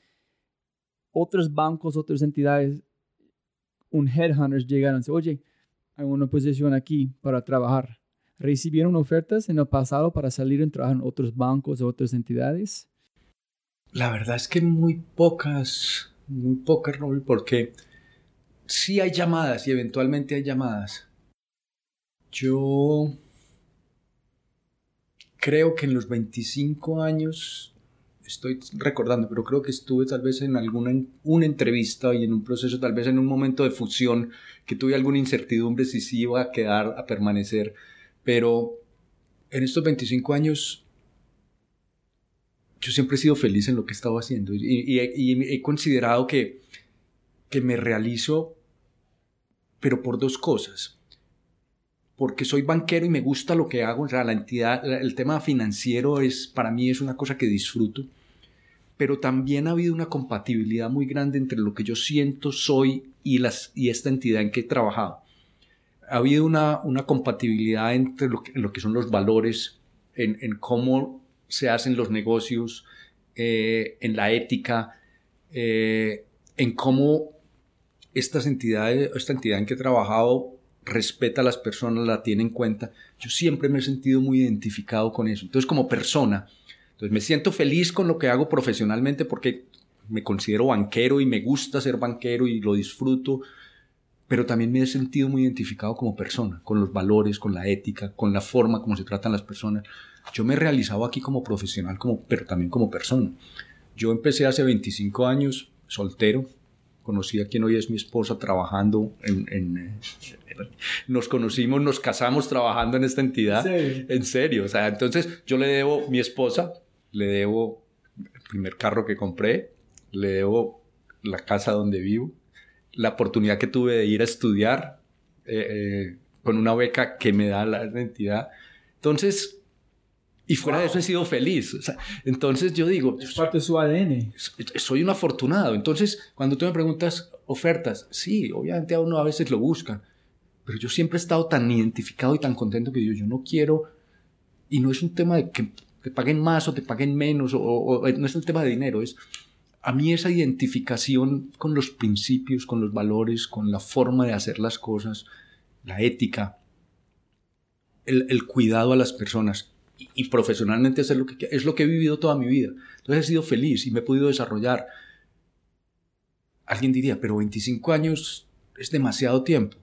otros bancos, otras entidades, un headhunter llegaron y oye, hay una posición aquí para trabajar. ¿Recibieron ofertas en el pasado para salir y trabajar en otros bancos o otras entidades? La verdad es que muy pocas, muy pocas, porque sí hay llamadas y eventualmente hay llamadas. Yo creo que en los 25 años, estoy recordando, pero creo que estuve tal vez en alguna una entrevista y en un proceso, tal vez en un momento de fusión, que tuve alguna incertidumbre si sí iba a quedar, a permanecer, pero en estos 25 años yo siempre he sido feliz en lo que he estado haciendo y, he considerado que, que me realizo, pero por dos cosas porque soy banquero y me gusta lo que hago, o sea, la entidad, el tema financiero es, para mí es una cosa que disfruto, pero también ha habido una compatibilidad muy grande entre lo que yo siento, soy y, las, y esta entidad en que he trabajado. Ha habido una, compatibilidad entre lo que, son los valores, en, en, cómo se hacen los negocios, eh, en la ética, eh, en cómo estas entidades, esta entidad en que he trabajado respeta a las personas, la tiene en cuenta. Yo siempre me he sentido muy identificado con eso. Entonces, como persona, entonces me siento feliz con lo que hago profesionalmente porque me considero banquero y me gusta ser banquero y lo disfruto, pero también me he sentido muy identificado como persona, con los valores, con la ética, con la forma como se tratan las personas. Yo me he realizado aquí como profesional, como, pero también como persona. Yo empecé hace 25 años soltero, conocí a quien hoy es mi esposa trabajando en, eh, *laughs* nos conocimos, nos casamos trabajando en esta entidad. En serio, o sea, entonces yo le debo mi esposa, le debo el primer carro que compré, le debo la casa donde vivo, la oportunidad que tuve de ir a estudiar eh, eh, con una beca que me da la entidad. Entonces, y fuera de eso he sido feliz. entonces yo digo... Es parte de su ADN. Soy un afortunado. Entonces, cuando tú me preguntas ofertas, sí, obviamente a uno a veces lo buscan. Pero yo siempre he estado tan identificado y tan contento que digo, yo no quiero... Y no es un tema de que te paguen más o te paguen menos, o, no es un tema de dinero, es a mí esa identificación con los principios, con los valores, con la forma de hacer las cosas, la ética, el, el cuidado a las personas, y, profesionalmente hacer lo que es lo que he vivido toda mi vida. Entonces he sido feliz y me he podido desarrollar. Alguien diría, pero 25 años es demasiado tiempo.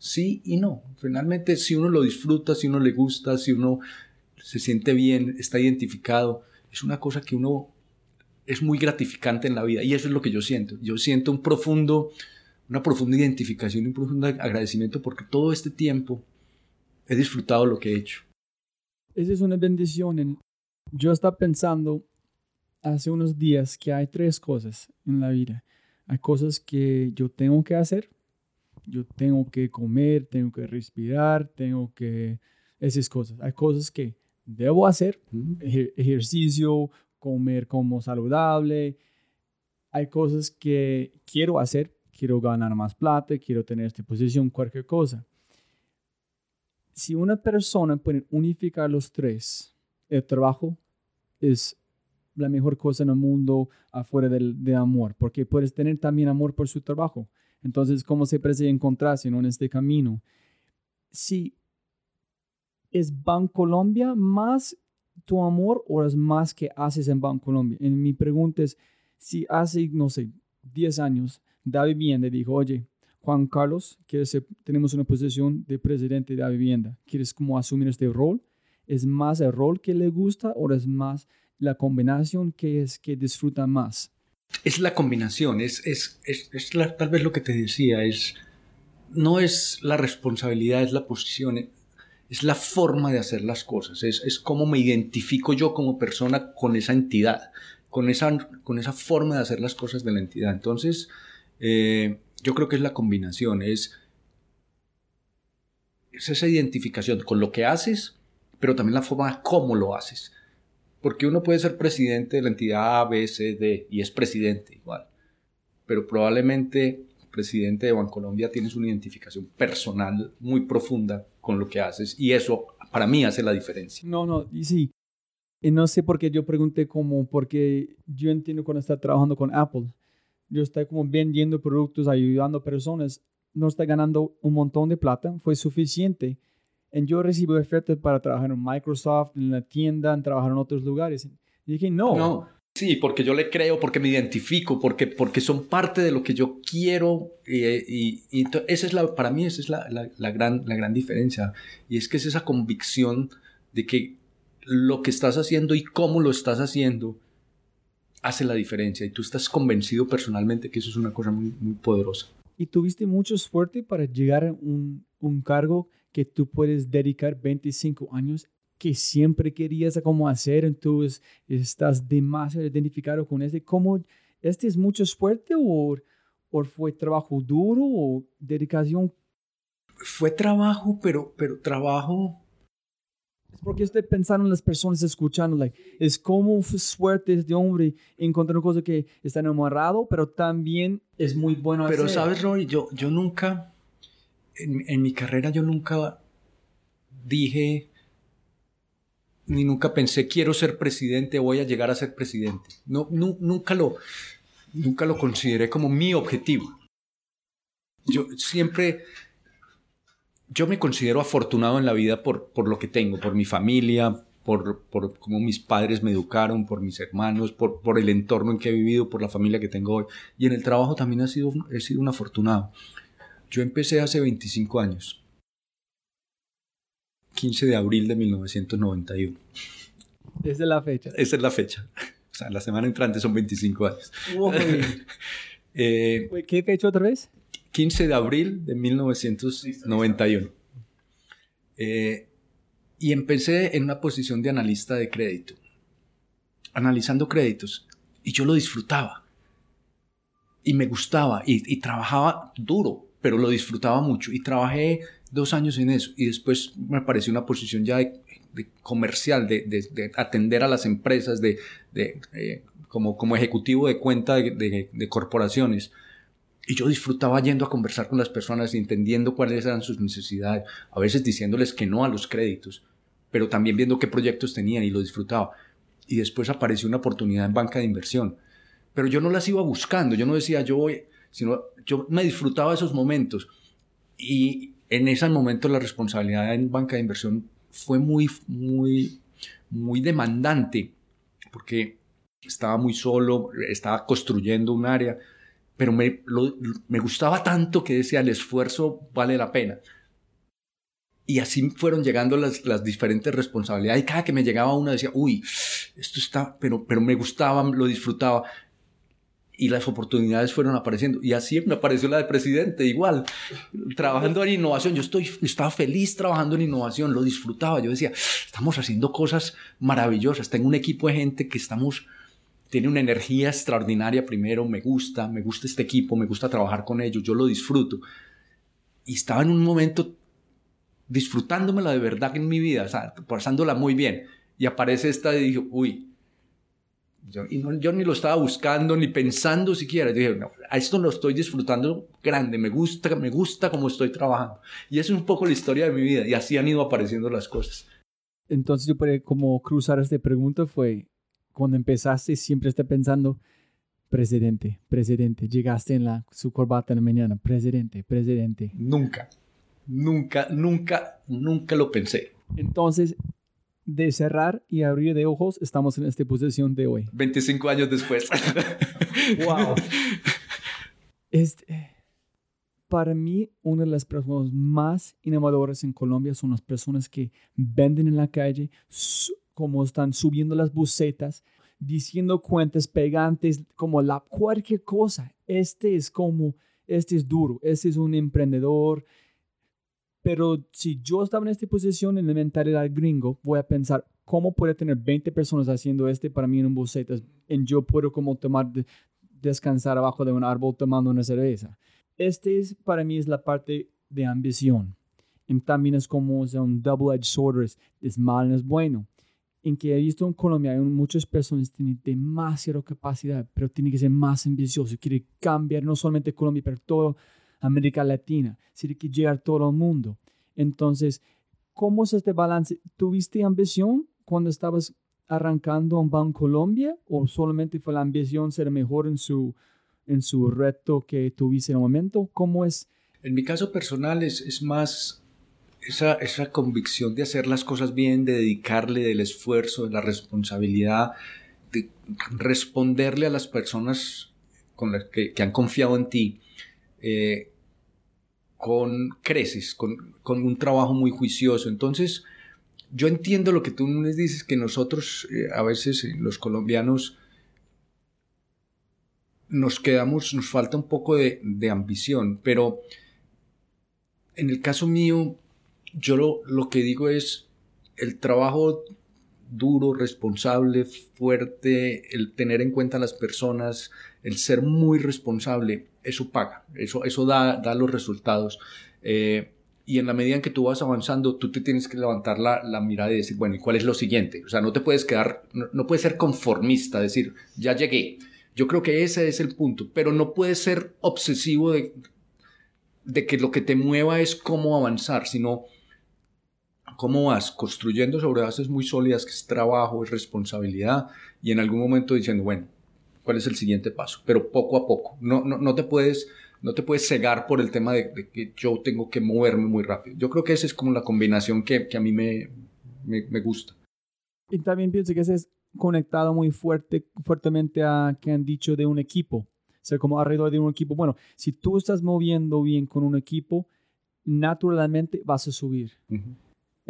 Sí y no. Finalmente, si uno lo disfruta, si uno le gusta, si uno se siente bien, está identificado, es una cosa que uno es muy gratificante en la vida y eso es lo que yo siento. Yo siento un profundo, una profunda identificación y un profundo agradecimiento porque todo este tiempo he disfrutado lo que he hecho. Esa es una bendición. Yo estaba pensando hace unos días que hay tres cosas en la vida. Hay cosas que yo tengo que hacer. Yo tengo que comer, tengo que respirar, tengo que... Esas cosas. Hay cosas que debo hacer. ejercicio, comer como saludable. Hay cosas que quiero hacer. Quiero ganar más plata, quiero tener esta posición, cualquier cosa si una persona puede unificar los tres, el trabajo es la mejor cosa en el mundo afuera del, de amor, porque puedes tener también amor por su trabajo. Entonces, ¿cómo se encontrarse en este camino? Si es Colombia más tu amor o es más que haces en Colombia. En mi pregunta es, si hace, no sé, 10 años, David Bien le dijo, oye, Juan Carlos, ser, tenemos una posición de presidente de la vivienda. ¿Quieres como asumir este rol? ¿Es más el rol que le gusta o es más la combinación que es que disfruta más? Es la combinación, es, es, es, es tal vez lo que te decía, es, no es la responsabilidad, es la posición, es la forma de hacer las cosas, es, es cómo me identifico yo como persona con esa entidad, con esa, con esa forma de hacer las cosas de la entidad. Entonces, eh, yo creo que es la combinación, es, es esa identificación con lo que haces, pero también la forma como lo haces. Porque uno puede ser presidente de la entidad A, B, C, D y es presidente igual. Pero probablemente presidente de Bancolombia tienes una identificación personal muy profunda con lo que haces y eso para mí hace la diferencia. No, no, y sí. Y no sé por qué yo pregunté como, porque yo entiendo cuando está trabajando con Apple yo estoy como vendiendo productos, ayudando a personas, no está ganando un montón de plata, fue suficiente. Y yo recibo ofertas para trabajar en Microsoft, en la tienda, en trabajar en otros lugares. Y dije, no, Sí, porque yo le creo, porque me identifico, porque, porque son parte de lo que yo quiero. Y, y, esa es la, para mí esa es la, la, gran, la gran diferencia. Y es que es esa convicción de que lo que estás haciendo y cómo lo estás haciendo hace la diferencia. Y tú estás convencido personalmente que eso es una cosa muy, muy poderosa. ¿Y tuviste mucho suerte para llegar a un, un cargo que tú puedes dedicar 25 años que siempre querías cómo hacer, entonces estás demasiado identificado con este. ¿Cómo este es mucho suerte o, o fue trabajo duro o dedicación? Fue trabajo, pero, pero trabajo es porque estoy pensando en las personas escuchando, like, es como suerte este hombre encontrar cosas que está enamorado, pero también es muy bueno Pero sabes, Roy, yo, yo nunca, en, mi carrera yo nunca dije, ni nunca pensé quiero ser presidente, voy a llegar a ser presidente. No, nunca, lo, nunca lo consideré como mi objetivo. Yo siempre, yo me considero afortunado en la vida por, por lo que tengo, por mi familia, por, por cómo mis padres me educaron, por mis hermanos, por, por el entorno en que he vivido, por la familia que tengo hoy. Y en el trabajo también he sido, he sido un afortunado. Yo empecé hace 25 años 15 de abril de 1991. Esa es la fecha. Esa es la fecha. O sea, la semana entrante son 25 años. *laughs* eh, ¿Qué fecha otra vez? 15 de abril de 1991. Eh, y empecé en una posición de analista de crédito, analizando créditos. Y yo lo disfrutaba. Y me gustaba. Y, y trabajaba duro, pero lo disfrutaba mucho. Y trabajé dos años en eso y después me apareció una posición ya de, comercial, de, de, atender a las empresas, de, eh, como, como ejecutivo de cuenta de, corporaciones. Y yo disfrutaba yendo a conversar con las personas, entendiendo cuáles eran sus necesidades, a veces diciéndoles que no a los créditos, pero también viendo qué proyectos tenían y lo disfrutaba. Y después apareció una oportunidad en banca de inversión. Pero yo no las iba buscando, yo no decía yo voy, sino yo me disfrutaba esos momentos. Y, en ese momento la responsabilidad en banca de inversión fue muy, muy, muy demandante, porque estaba muy solo, estaba construyendo un área, pero me, me gustaba tanto que decía, el esfuerzo vale la pena. Y así fueron llegando las, las, diferentes responsabilidades. Y cada que me llegaba una decía, uy, esto está, pero, pero me gustaba, lo disfrutaba y las oportunidades fueron apareciendo. Y así me apareció la de presidente, igual, trabajando en innovación. Yo estoy, estaba feliz trabajando en innovación, lo disfrutaba. Yo decía, estamos haciendo cosas maravillosas. Tengo un equipo de gente que estamos, tiene una energía extraordinaria primero, me gusta, me gusta este equipo, me gusta trabajar con ellos, yo lo disfruto. Y estaba en un momento disfrutándomela de verdad en mi vida, pasándola muy bien. Y aparece esta y digo, uy, yo, yo, ni lo estaba buscando, ni pensando siquiera. Yo dije, no, a esto lo estoy disfrutando grande, me gusta, me gusta como estoy trabajando. Y eso es un poco la historia de mi vida, y así han ido apareciendo las cosas. Entonces, yo para como cruzar esta pregunta fue, cuando empezaste, siempre esté pensando, presidente, presidente, llegaste en la, su corbata en la mañana, presidente, presidente. Nunca, nunca, nunca, nunca lo pensé. Entonces, de cerrar y abrir de ojos, estamos en esta posición de hoy. 25 años después. *laughs* wow. Este, para mí, una de las personas más innovadoras en Colombia son las personas que venden en la calle, como están subiendo las bucetas, diciendo cuentas pegantes, como la cualquier cosa. Este es como, este es duro, este es un emprendedor, pero si yo estaba en esta posición en la mentalidad gringo, voy a pensar, ¿cómo puede tener 20 personas haciendo este para mí en un boceta? En yo puedo como tomar, descansar abajo de un árbol tomando una cerveza. Este es, para mí es la parte de ambición. Y también es como un double-edged sword, es, es malo, es bueno. En que he visto en Colombia, hay muchas personas que tienen demasiada capacidad, pero tienen que ser más ambiciosos, quieren cambiar no solamente Colombia, pero todo América Latina, que llegar todo el mundo. Entonces, ¿cómo es este balance? ¿Tuviste ambición cuando estabas arrancando en Banco Colombia o solamente fue la ambición ser mejor en su, en su reto que tuviste en el momento? ¿Cómo es? En mi caso personal es, es más esa, esa convicción de hacer las cosas bien, de dedicarle del esfuerzo, de la responsabilidad responderle a las personas con las que, han confiado en ti eh, con creces, con, un trabajo muy juicioso. Entonces, yo entiendo lo que tú les dices, que nosotros eh, a veces los colombianos nos quedamos, nos falta un poco de, ambición, pero en el caso mío, yo lo, lo que digo es el trabajo duro, responsable, fuerte, el tener en cuenta a las personas, el ser muy responsable, eso paga, eso, eso da, da los resultados. Eh, y en la medida en que tú vas avanzando, tú te tienes que levantar la, la, mirada y decir, bueno, ¿y cuál es lo siguiente? O sea, no te puedes quedar, no, no puedes ser conformista, decir, ya llegué. Yo creo que ese es el punto, pero no puedes ser obsesivo de, de que lo que te mueva es cómo avanzar, sino cómo vas construyendo sobre bases muy sólidas, que es trabajo, es responsabilidad, y en algún momento diciendo, bueno, ¿cuál es el siguiente paso? Pero poco a poco. No, no, no te puedes no te puedes cegar por el tema de, que yo tengo que moverme muy rápido. Yo creo que esa es como la combinación que, que a mí me, me, me, gusta. Y también pienso que ese es conectado muy fuerte, fuertemente a que han dicho de un equipo, ser como alrededor de un equipo. Bueno, si tú estás moviendo bien con un equipo, naturalmente vas a subir.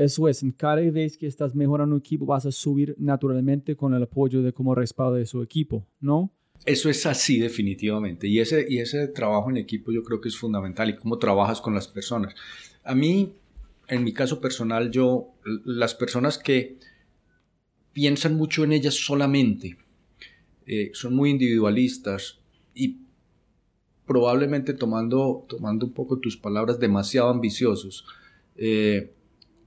Eso es, en cada vez que estás mejorando un equipo, vas a subir naturalmente con el apoyo de como respaldo de su equipo, ¿no? Eso es así definitivamente. Y ese, y ese trabajo en equipo yo creo que es fundamental y cómo trabajas con las personas. A mí, en mi caso personal, yo, las personas que piensan mucho en ellas solamente, eh, son muy individualistas y probablemente tomando, tomando un poco tus palabras, demasiado ambiciosos. Eh,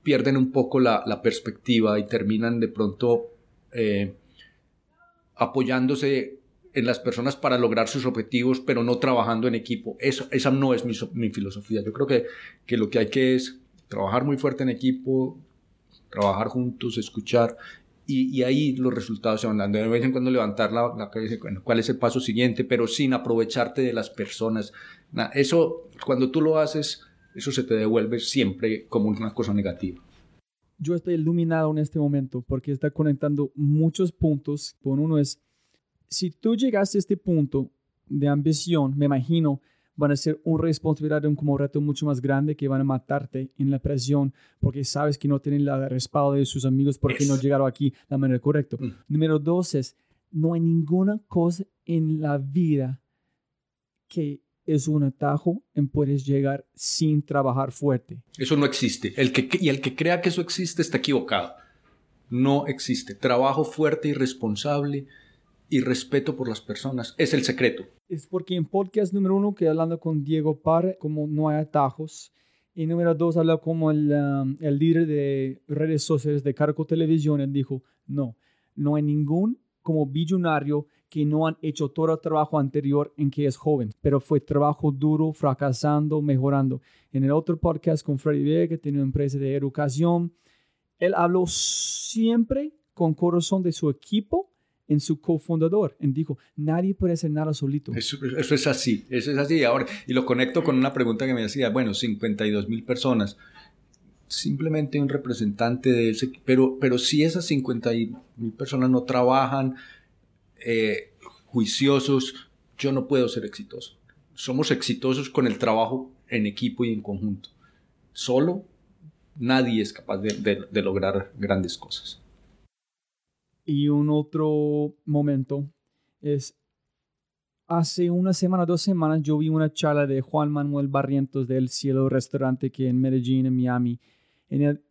pierden un poco la, perspectiva y terminan de pronto eh, apoyándose en las personas para lograr sus objetivos, pero no trabajando en equipo. Eso, esa no es mi, filosofía. Yo creo que, que, lo que hay que es trabajar muy fuerte en equipo, trabajar juntos, escuchar, y, ahí los resultados se van dando. De vez en cuando levantar la, la cabeza, bueno, cuál es el paso siguiente, pero sin aprovecharte de las personas. eso, cuando tú lo haces, eso se te devuelve siempre como una cosa negativa. Yo estoy iluminado en este momento porque está conectando muchos puntos. Por uno es, si tú llegaste a este punto de ambición, me imagino, van a ser un responsabilidad, un como reto mucho más grande que van a matarte en la presión porque sabes que no tienen el respaldo de sus amigos porque no llegaron aquí de la manera correcta. Mm. Número dos es, no hay ninguna cosa en la vida que es un atajo en puedes llegar sin trabajar fuerte. Eso no existe. El que, y el que crea que eso existe está equivocado. No existe. Trabajo fuerte y responsable y respeto por las personas es el secreto. Es porque en podcast número uno que hablando con Diego Parr, como no hay atajos. Y número dos, habló como el, um, el líder de redes sociales de Carco Televisión. Él dijo, no, no hay ningún como billonario que no han hecho todo el trabajo anterior en que es joven, pero fue trabajo duro, fracasando, mejorando. En el otro podcast con Freddy Vega, que tiene una empresa de educación, él habló siempre con corazón de su equipo en su cofundador. Y dijo, nadie puede hacer nada solito. Eso, es así, eso es así. Ahora, y lo conecto con una pregunta que me decía, bueno, 52 mil personas, simplemente un representante de ese, pero, pero si esas 50 mil personas no trabajan, eh, juiciosos, yo no puedo ser exitoso. Somos exitosos con el trabajo en equipo y en conjunto. Solo nadie es capaz de, lograr grandes cosas. Y un otro momento es, hace una semana, dos semanas, yo vi una charla de Juan Manuel Barrientos del Cielo Restaurante que en Medellín, en Miami.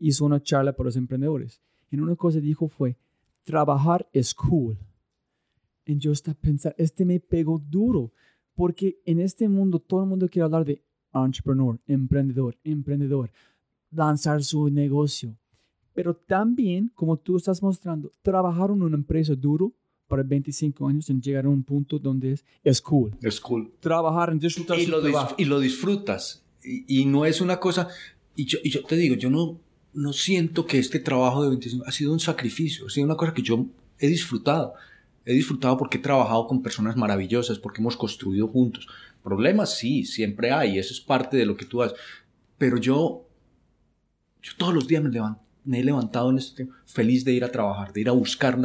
Hizo una charla para los emprendedores. Y una cosa dijo fue, trabajar es cool. Y yo estaba pensando, este me pegó duro, porque en este mundo todo el mundo quiere hablar de entrepreneur, emprendedor, emprendedor, lanzar su negocio. Pero también, como tú estás mostrando, trabajar en una empresa duro para 25 años en llegar a un punto donde es, es cool. Es cool. Trabajar en disfrutar y, lo, y lo disfrutas. Y, no es una cosa, y yo, y yo te digo, yo no, no siento que este trabajo de 25 ha sido un sacrificio, ha sido una cosa que yo he disfrutado. He disfrutado porque he trabajado con personas maravillosas, porque hemos construido juntos. Problemas sí, siempre hay, eso es parte de lo que tú haces. Pero yo, yo todos los días me levanto, me he levantado en este tiempo feliz de ir a trabajar, de ir a buscar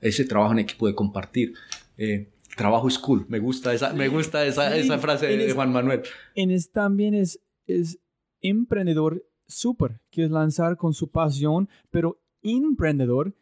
ese trabajo en equipo, de compartir. Eh, trabajo es cool, me gusta esa, me gusta esa, esa frase de Juan Manuel. En es también es, es emprendedor súper, que es lanzar con su pasión, pero emprendedor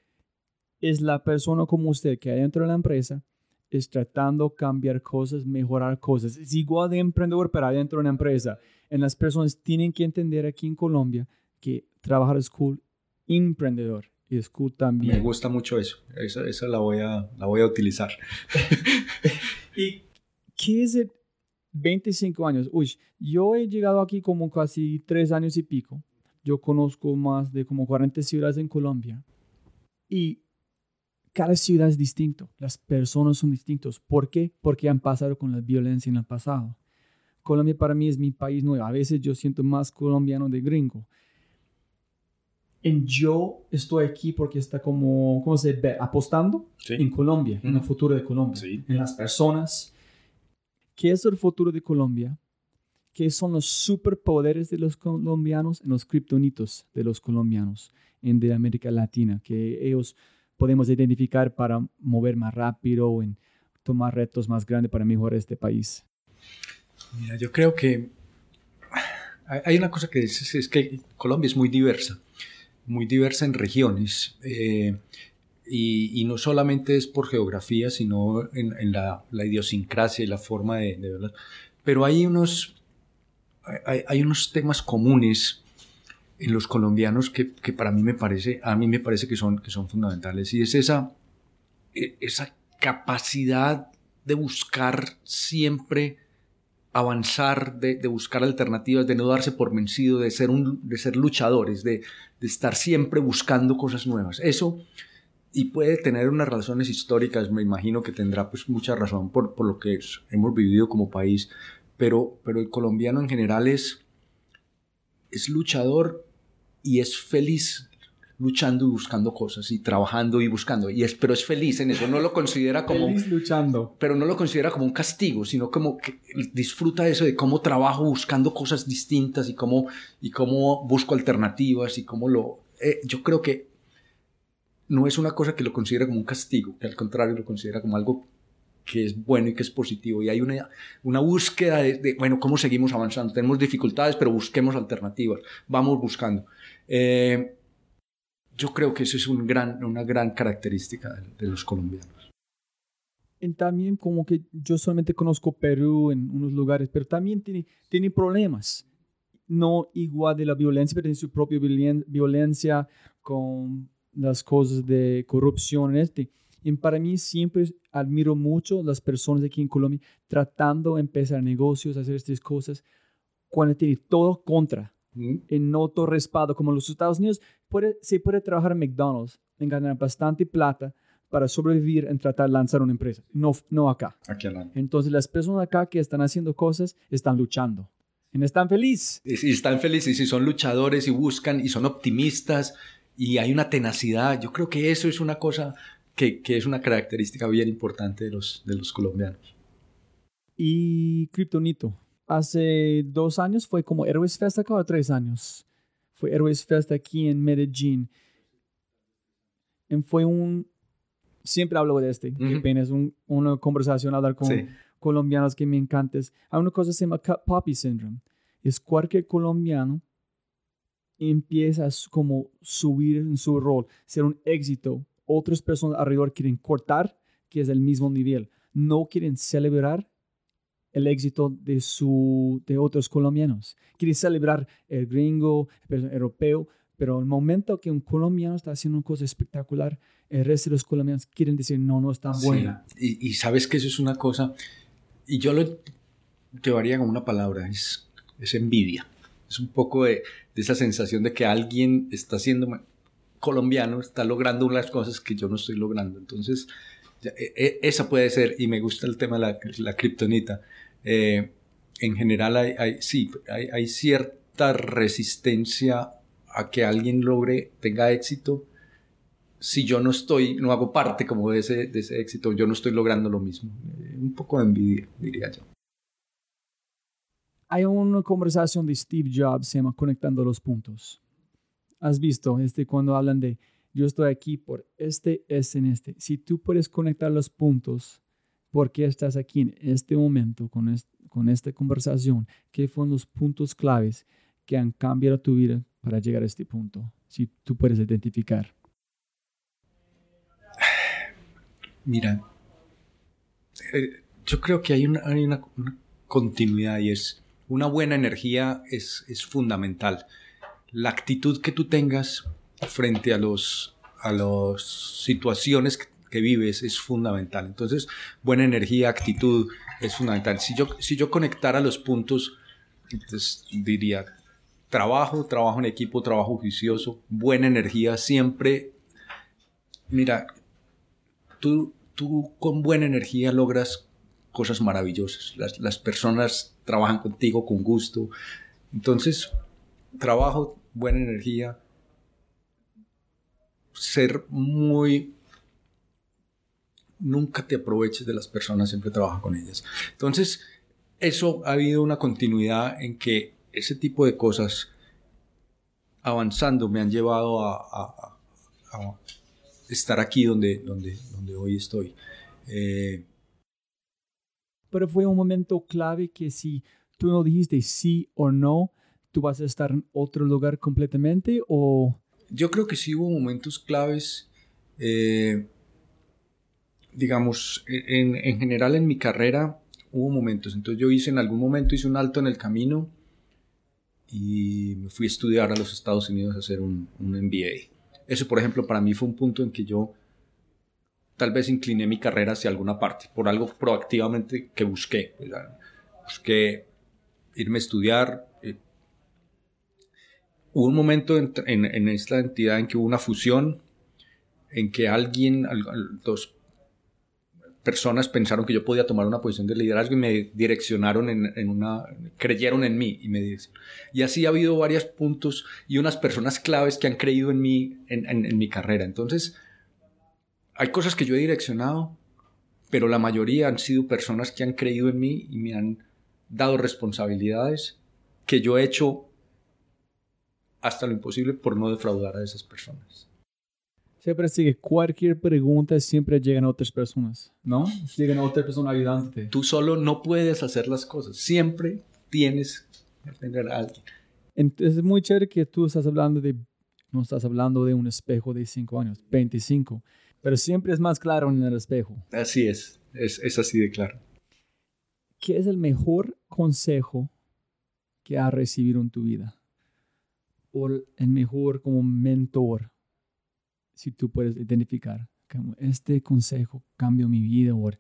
es la persona como usted que hay dentro de la empresa es tratando de cambiar cosas, mejorar cosas. Es igual de emprendedor, pero dentro de una empresa. En las personas tienen que entender aquí en Colombia que trabajar es cool, emprendedor. Y es cool también. Me gusta mucho eso. Esa, la, voy a, la voy a utilizar. *laughs* ¿Y qué es el 25 años? Uy, yo he llegado aquí como casi tres años y pico. Yo conozco más de como 40 ciudades en Colombia. Y cada ciudad es distinto, las personas son distintos. ¿Por qué? Porque han pasado con la violencia en el pasado. Colombia para mí es mi país nuevo. A veces yo siento más colombiano de gringo. En yo estoy aquí porque está como, ¿cómo se ve? Apostando en Colombia, en el futuro de Colombia, en las personas. ¿Qué es el futuro de Colombia? ¿Qué son los superpoderes de los colombianos en los criptonitos de los colombianos en de América Latina? Que ellos podemos identificar para mover más rápido o en tomar retos más grandes para mejorar este país? Mira, yo creo que hay una cosa que dices, es que Colombia es muy diversa, muy diversa en regiones. Eh, y, no solamente es por geografía, sino en, la, idiosincrasia y la forma de, Pero hay unos, hay, unos temas comunes en los colombianos que, que, para mí me parece, a mí me parece que son, que son fundamentales y es esa, e, esa capacidad de buscar siempre avanzar, de, de, buscar alternativas, de no darse por vencido, de ser, un, de ser luchadores, de, de estar siempre buscando cosas nuevas. Eso, y puede tener unas razones históricas, me imagino que tendrá pues mucha razón por, por lo que hemos vivido como país, pero, pero el colombiano en general es, es luchador y es feliz luchando y buscando cosas y trabajando y buscando. Y es pero es feliz en eso no lo considera como feliz luchando. pero no lo considera como un castigo sino como que disfruta eso de cómo trabajo buscando cosas distintas y cómo y cómo busco alternativas y cómo lo eh, yo creo que no es una cosa que lo considera como un castigo que al contrario lo considera como algo que es bueno y que es positivo. Y hay una, una búsqueda de, bueno, ¿cómo seguimos avanzando? Tenemos dificultades, pero busquemos alternativas, vamos buscando. Eh, yo creo que eso es un gran, una gran característica de, los colombianos. Y también como que yo solamente conozco Perú en unos lugares, pero también tiene, tiene problemas. No igual de la violencia, pero tiene su propia violencia con las cosas de corrupción. Este. Y para mí siempre admiro mucho las personas aquí en Colombia tratando de empezar negocios, hacer estas cosas, cuando tiene todo contra, en no todo respaldo, como los Estados Unidos, puede, se puede trabajar en McDonald's, en ganar bastante plata para sobrevivir en tratar de lanzar una empresa, no, no acá. Aquí Entonces las personas acá que están haciendo cosas están luchando. Y están felices. Y, están felices y son luchadores y buscan y son optimistas y hay una tenacidad. Yo creo que eso es una cosa que, que, es una característica bien importante de los, de los colombianos. Y Kryptonito, hace dos años fue como Héroes Fest acá o tres años. Fue Héroes Fest aquí en Medellín. Y fue un, siempre hablo de este, uh es una conversación hablar con colombianos que me encanta. Hay una cosa que se llama Cut Poppy Syndrome. Es cualquier colombiano empieza a como subir en su rol, ser un éxito otras personas alrededor quieren cortar, que es el mismo nivel. No quieren celebrar el éxito de, su, de otros colombianos. Quieren celebrar el gringo, el europeo, pero el momento que un colombiano está haciendo una cosa espectacular, el resto de los colombianos quieren decir, no, no es tan buena. Y, sabes que eso es una cosa, y yo lo llevaría como una palabra, es, es envidia. Es un poco de, de, esa sensación de que alguien está haciendo colombiano está logrando unas cosas que yo no estoy logrando. Entonces, e, e, esa puede ser, y me gusta el tema de la, kriptonita. Eh, en general, hay, sí, hay, cierta resistencia a que alguien logre, tenga éxito. Si yo no estoy, no hago parte como de ese, de ese éxito, yo no estoy logrando lo mismo. Eh, un poco de envidia, diría yo. Hay una conversación de Steve Jobs, se llama Conectando los Puntos has visto este, cuando hablan de yo estoy aquí por este, es en este. Si tú puedes conectar los puntos, ¿por qué estás aquí en este momento con, con esta conversación? ¿Qué fueron los puntos claves que han cambiado tu vida para llegar a este punto? Si tú puedes identificar. *sighs* Mira, eh, yo creo que hay una, hay una, continuidad y es una buena energía es, es fundamental. La actitud que tú tengas frente a los a las situaciones que, vives es fundamental. Entonces, buena energía, actitud es fundamental. Si yo, si yo conectara los puntos, entonces diría trabajo, trabajo en equipo, trabajo juicioso, buena energía, siempre. Mira, tú, tú con buena energía logras cosas maravillosas. Las, las personas trabajan contigo con gusto. Entonces, trabajo, buena energía, ser muy... Nunca te aproveches de las personas, siempre trabaja con ellas. Entonces, eso ha habido una continuidad en que ese tipo de cosas avanzando me han llevado a, estar aquí donde, donde, donde hoy estoy. Eh, Pero fue un momento clave que si tú no dijiste sí o no, tú vas a estar en otro lugar completamente o yo creo que sí hubo momentos claves, eh, digamos, en, general en mi carrera hubo momentos. Entonces yo hice en algún momento, hice un alto en el camino y me fui a estudiar a los Estados Unidos a hacer un, un MBA. Eso, por ejemplo, para mí fue un punto en que yo tal vez incliné mi carrera hacia alguna parte, por algo proactivamente que busqué. Busqué irme a estudiar, hubo un momento en, esta entidad en que hubo una fusión, en que alguien, dos personas pensaron que yo podía tomar una posición de liderazgo y me direccionaron en, una, creyeron en mí y me Y así ha habido varios puntos y unas personas claves que han creído en mí, en mi carrera. Entonces, hay cosas que yo he direccionado, pero la mayoría han sido personas que han creído en mí y me han dado responsabilidades que yo he hecho hasta lo imposible por no defraudar a esas personas. Siempre sigue, cualquier pregunta siempre llegan a otras personas, ¿no? Llegan a otra persona ayudante. Tú solo no puedes hacer las cosas, siempre tienes que tener a alguien. Entonces es muy chévere que tú estás hablando de, no estás hablando de un espejo de 5 años, 25, pero siempre es más claro en el espejo. Así es, es, es así de claro. ¿Qué es el mejor consejo que has recibido en tu vida? O el mejor como mentor, si tú puedes identificar, como este consejo cambió mi vida o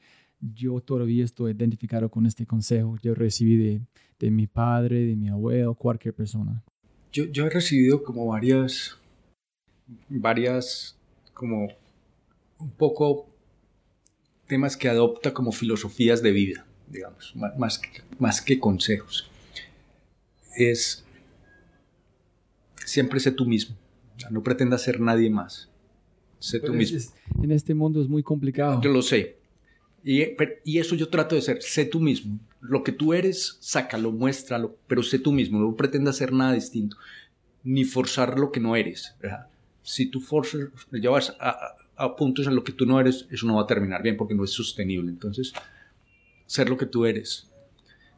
yo todavía estoy identificado con este consejo, yo recibí de, de mi padre, de mi abuelo, cualquier persona. Yo, yo he recibido como varias, varias, como un poco temas que adopta como filosofías de vida, digamos, más, más que consejos. Es siempre sé tú mismo. No pretendas ser nadie más. Sé tú mismo. en este mundo es muy complicado. Yo lo sé. Y, y, eso yo trato de ser. Sé tú mismo. Lo que tú eres, sácalo, muéstralo, pero sé tú mismo. No pretendas ser nada distinto. Ni forzar lo que no eres. Si tú forzas, llevas a, a puntos en lo que tú no eres, eso no va a terminar bien porque no es sostenible. Entonces, ser lo que tú eres.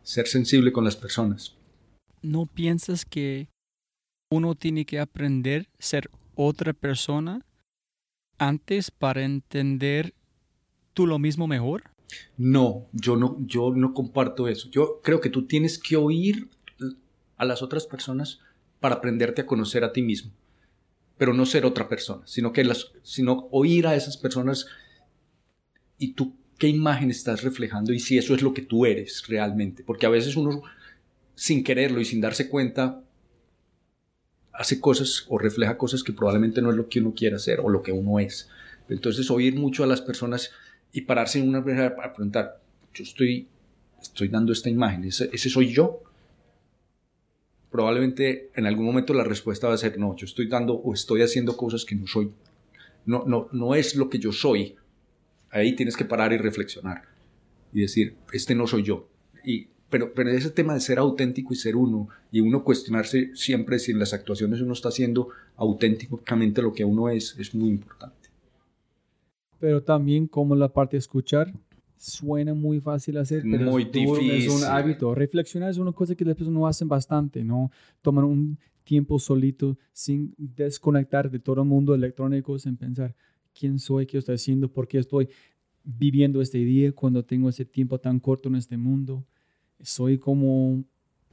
Ser sensible con las personas. ¿No piensas que uno tiene que aprender a ser otra persona antes para entender tú lo mismo mejor? No, yo no, yo no comparto eso. Yo creo que tú tienes que oír a las otras personas para aprenderte a conocer a ti mismo, pero no ser otra persona, sino que sino oír a esas personas y tú qué imagen estás reflejando y si eso es lo que tú eres realmente, porque a veces uno sin quererlo y sin darse cuenta hace cosas o refleja cosas que probablemente no es lo que uno quiere hacer o lo que uno es. Entonces, oír mucho a las personas y pararse en una primera para preguntar, yo estoy, estoy dando esta imagen, ¿Ese, soy yo. Probablemente en algún momento la respuesta va a ser, no, yo estoy dando o estoy haciendo cosas que no soy. No, no, no es lo que yo soy. Ahí tienes que parar y reflexionar y decir, este no soy yo. Y pero, pero ese tema de ser auténtico y ser uno, y uno cuestionarse siempre si en las actuaciones uno está haciendo auténticamente lo que uno es, es muy importante. Pero también como la parte de escuchar, suena muy fácil hacer, pero muy es, difícil. es un hábito. Reflexionar es una cosa que las personas no hacen bastante, ¿no? Toman un tiempo solito sin desconectar de todo el mundo electrónico, sin pensar quién soy, qué estoy haciendo, por qué estoy viviendo este día cuando tengo ese tiempo tan corto en este mundo. ¿Soy como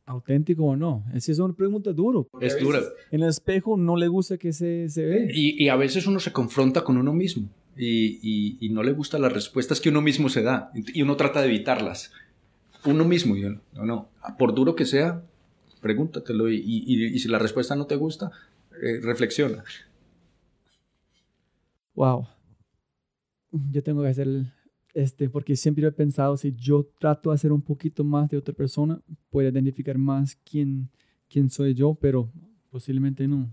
auténtico o no? Esa es una pregunta dura. Es dura. En el espejo no le gusta que se, se ve. Y, y a veces uno se confronta con uno mismo y, y- y no le gustan las respuestas que uno mismo se da y uno trata de evitarlas. Uno mismo, y yo, no, no, por duro que sea, pregúntatelo y, y- y- y si la respuesta no te gusta, eh, reflexiona. Wow. Yo tengo que hacer el- este, porque siempre he pensado, si yo trato de hacer un poquito más de otra persona, puedo identificar más quién, quién soy yo, pero posiblemente no.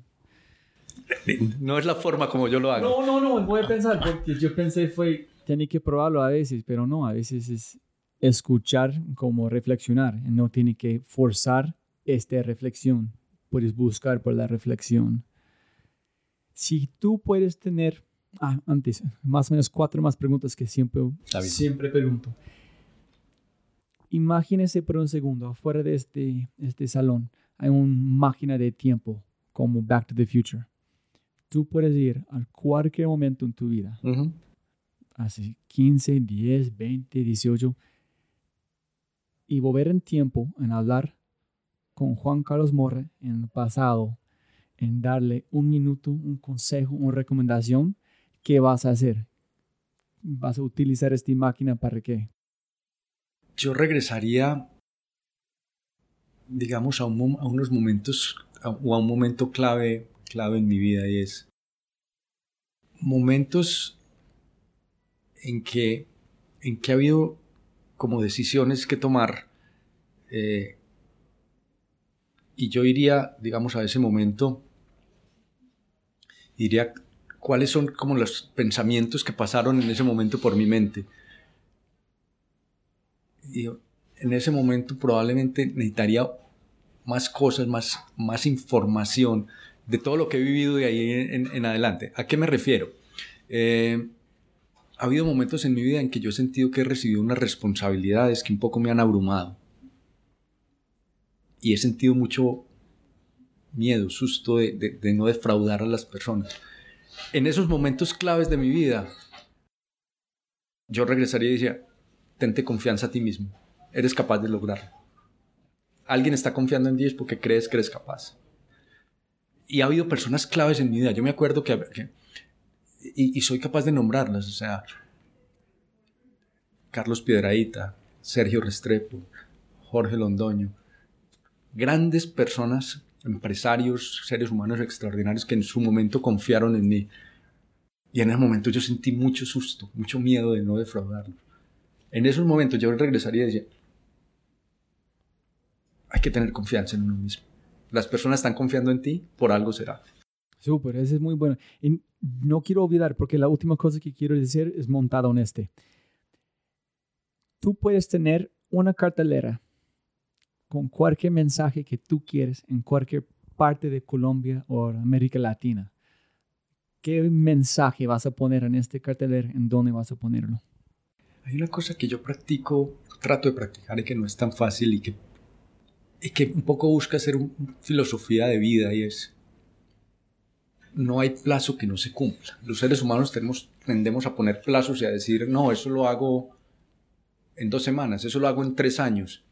No es la forma como yo lo hago. No, no, no, voy a pensar, porque yo pensé fue, tiene que probarlo a veces, pero no, a veces es escuchar como reflexionar, no tiene que forzar esta reflexión, puedes buscar por la reflexión. Si tú puedes tener, ah, antes, más o menos cuatro más preguntas que siempre, siempre pregunto. Imagínese por un segundo, afuera de este, este salón hay una máquina de tiempo como Back to the Future. Tú puedes ir a cualquier momento en tu vida, Ujú. hace 15, 10, 20, 18, y volver en tiempo en hablar con Juan Carlos Morre en el pasado, en darle un minuto, un consejo, una recomendación, ¿qué vas a hacer? ¿Vas a utilizar esta máquina para qué? Yo regresaría, digamos, a, un a unos momentos a- o a un momento clave, clave en mi vida y es momentos en que, en que ha habido como decisiones que tomar eh, y yo iría, digamos, a ese momento, diría cuáles son como los pensamientos que pasaron en ese momento por mi mente. Y en ese momento probablemente necesitaría más cosas, más, más información de todo lo que he vivido de ahí en, adelante. ¿A qué me refiero? Eh, ha habido momentos en mi vida en que yo he sentido que he recibido unas responsabilidades que un poco me han abrumado. Y he sentido mucho miedo, susto de no defraudar a las personas. En esos momentos claves de mi vida, yo regresaría y decía, tente confianza a ti mismo. Eres capaz de lograrlo. Alguien está confiando en ti porque crees que eres capaz. Y ha habido personas claves en mi vida. Yo me acuerdo que, que- y, y soy capaz de nombrarlas. O sea, Carlos Piedraíta, Sergio Restrepo, Jorge Londoño. Grandes personas, empresarios, seres humanos extraordinarios que en su momento confiaron en mí. Y en ese momento yo sentí mucho susto, mucho miedo de no defraudarlos. En esos momentos yo regresaría y decía, hay que tener confianza en uno mismo. Las personas están confiando en ti, por algo será. Súper, ese es muy bueno. Y no quiero olvidar, porque la última cosa que quiero decir es montada en este. Tú puedes tener una cartelera con cualquier mensaje que tú quieres en cualquier parte de Colombia o América Latina. ¿Qué mensaje vas a poner en este cartelera? ¿En dónde vas a ponerlo? Hay una cosa que yo practico, trato de practicar y que no es tan fácil y que, y que un poco busca ser una filosofía de vida y es, no hay plazo que no se cumpla. Los seres humanos tenemos, tendemos a poner plazos y a decir, no, eso lo hago en dos semanas, eso lo hago en tres años.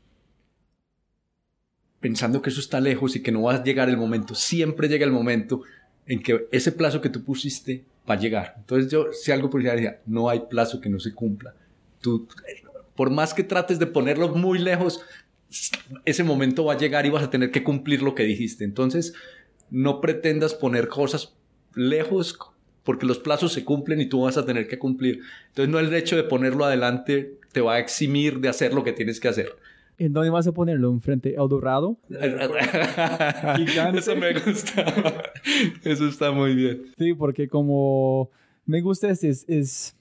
Pensando que eso está lejos y que no va a llegar el momento. Siempre llega el momento en que ese plazo que tú pusiste va a llegar. Entonces yo, si algo por decía, no hay plazo que no se cumpla. Tú, por más que trates de ponerlo muy lejos, ese momento va a llegar y vas a tener que cumplir lo que dijiste. Entonces, no pretendas poner cosas lejos porque los plazos se cumplen y tú vas a tener que cumplir. Entonces, no el hecho de ponerlo adelante te va a eximir de hacer lo que tienes que hacer. ¿En dónde vas a ponerlo? ¿Enfrente a Eldorado? *laughs* Eso me gusta. Eso está muy bien. Sí, porque como me gusta este, es, es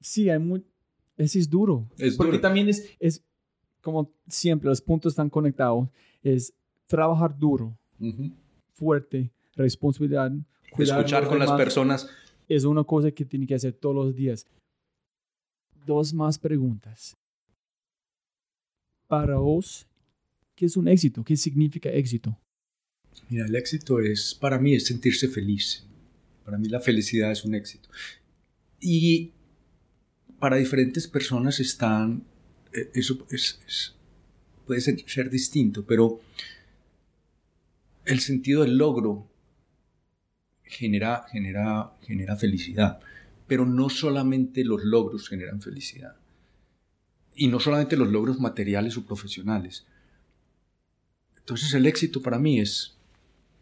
sí, hay muy, ese es duro. Es porque duro. también es, es, como siempre, los puntos están conectados, es trabajar duro, fuerte, responsabilidad, Escuchar con las personas. es una cosa que tiene que hacer todos los días. Dos más preguntas. Para vos, ¿qué es un éxito? ¿Qué significa éxito? Mira, el éxito es, para mí, es sentirse feliz. Para mí la felicidad es un éxito. Y para diferentes personas están, eh, eso es- es- puede ser, ser distinto, pero el sentido del logro genera, genera, genera felicidad. Pero no solamente los logros generan felicidad. Y no solamente los logros materiales o profesionales. Entonces el éxito para mí es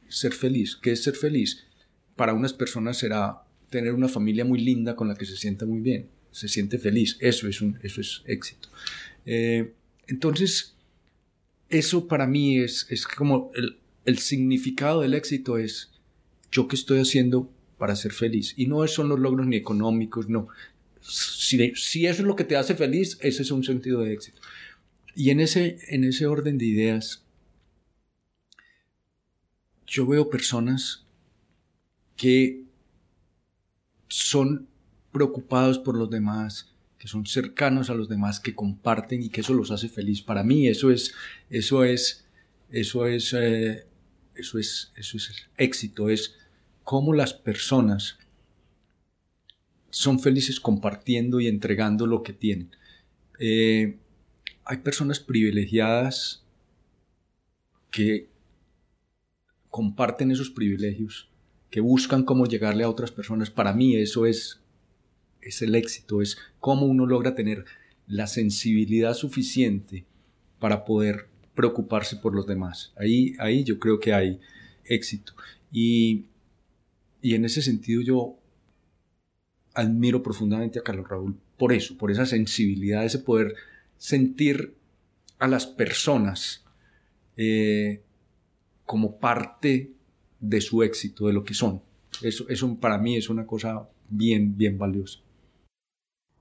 ser feliz. ¿Qué es ser feliz? Para unas personas será tener una familia muy linda con la que se sienta muy bien, se siente feliz. Eso es, un, eso es éxito. Eh, entonces, eso para mí es, es como el, el significado del éxito es yo qué estoy haciendo para ser feliz. Y no son los logros ni económicos, no. Si, eso es lo que te hace feliz, ese es un sentido de éxito. Y en ese, en ese orden de ideas, yo veo personas que son preocupados por los demás, que son cercanos a los demás, que comparten y que eso los hace feliz. Para mí eso es, eso es, eso es, eh, eso es, eso es éxito, es cómo las personas son felices compartiendo y entregando lo que tienen. Eh, hay personas privilegiadas que comparten esos privilegios, que buscan cómo llegarle a otras personas. Para mí eso es, es el éxito, es cómo uno logra tener la sensibilidad suficiente para poder preocuparse por los demás. Ahí, ahí yo creo que hay éxito. Y, y en ese sentido yo admiro profundamente a Carlos Raúl por eso, por esa sensibilidad, ese poder sentir a las personas eh, como parte de su éxito, de lo que son. Eso, eso para mí es una cosa bien, bien valiosa.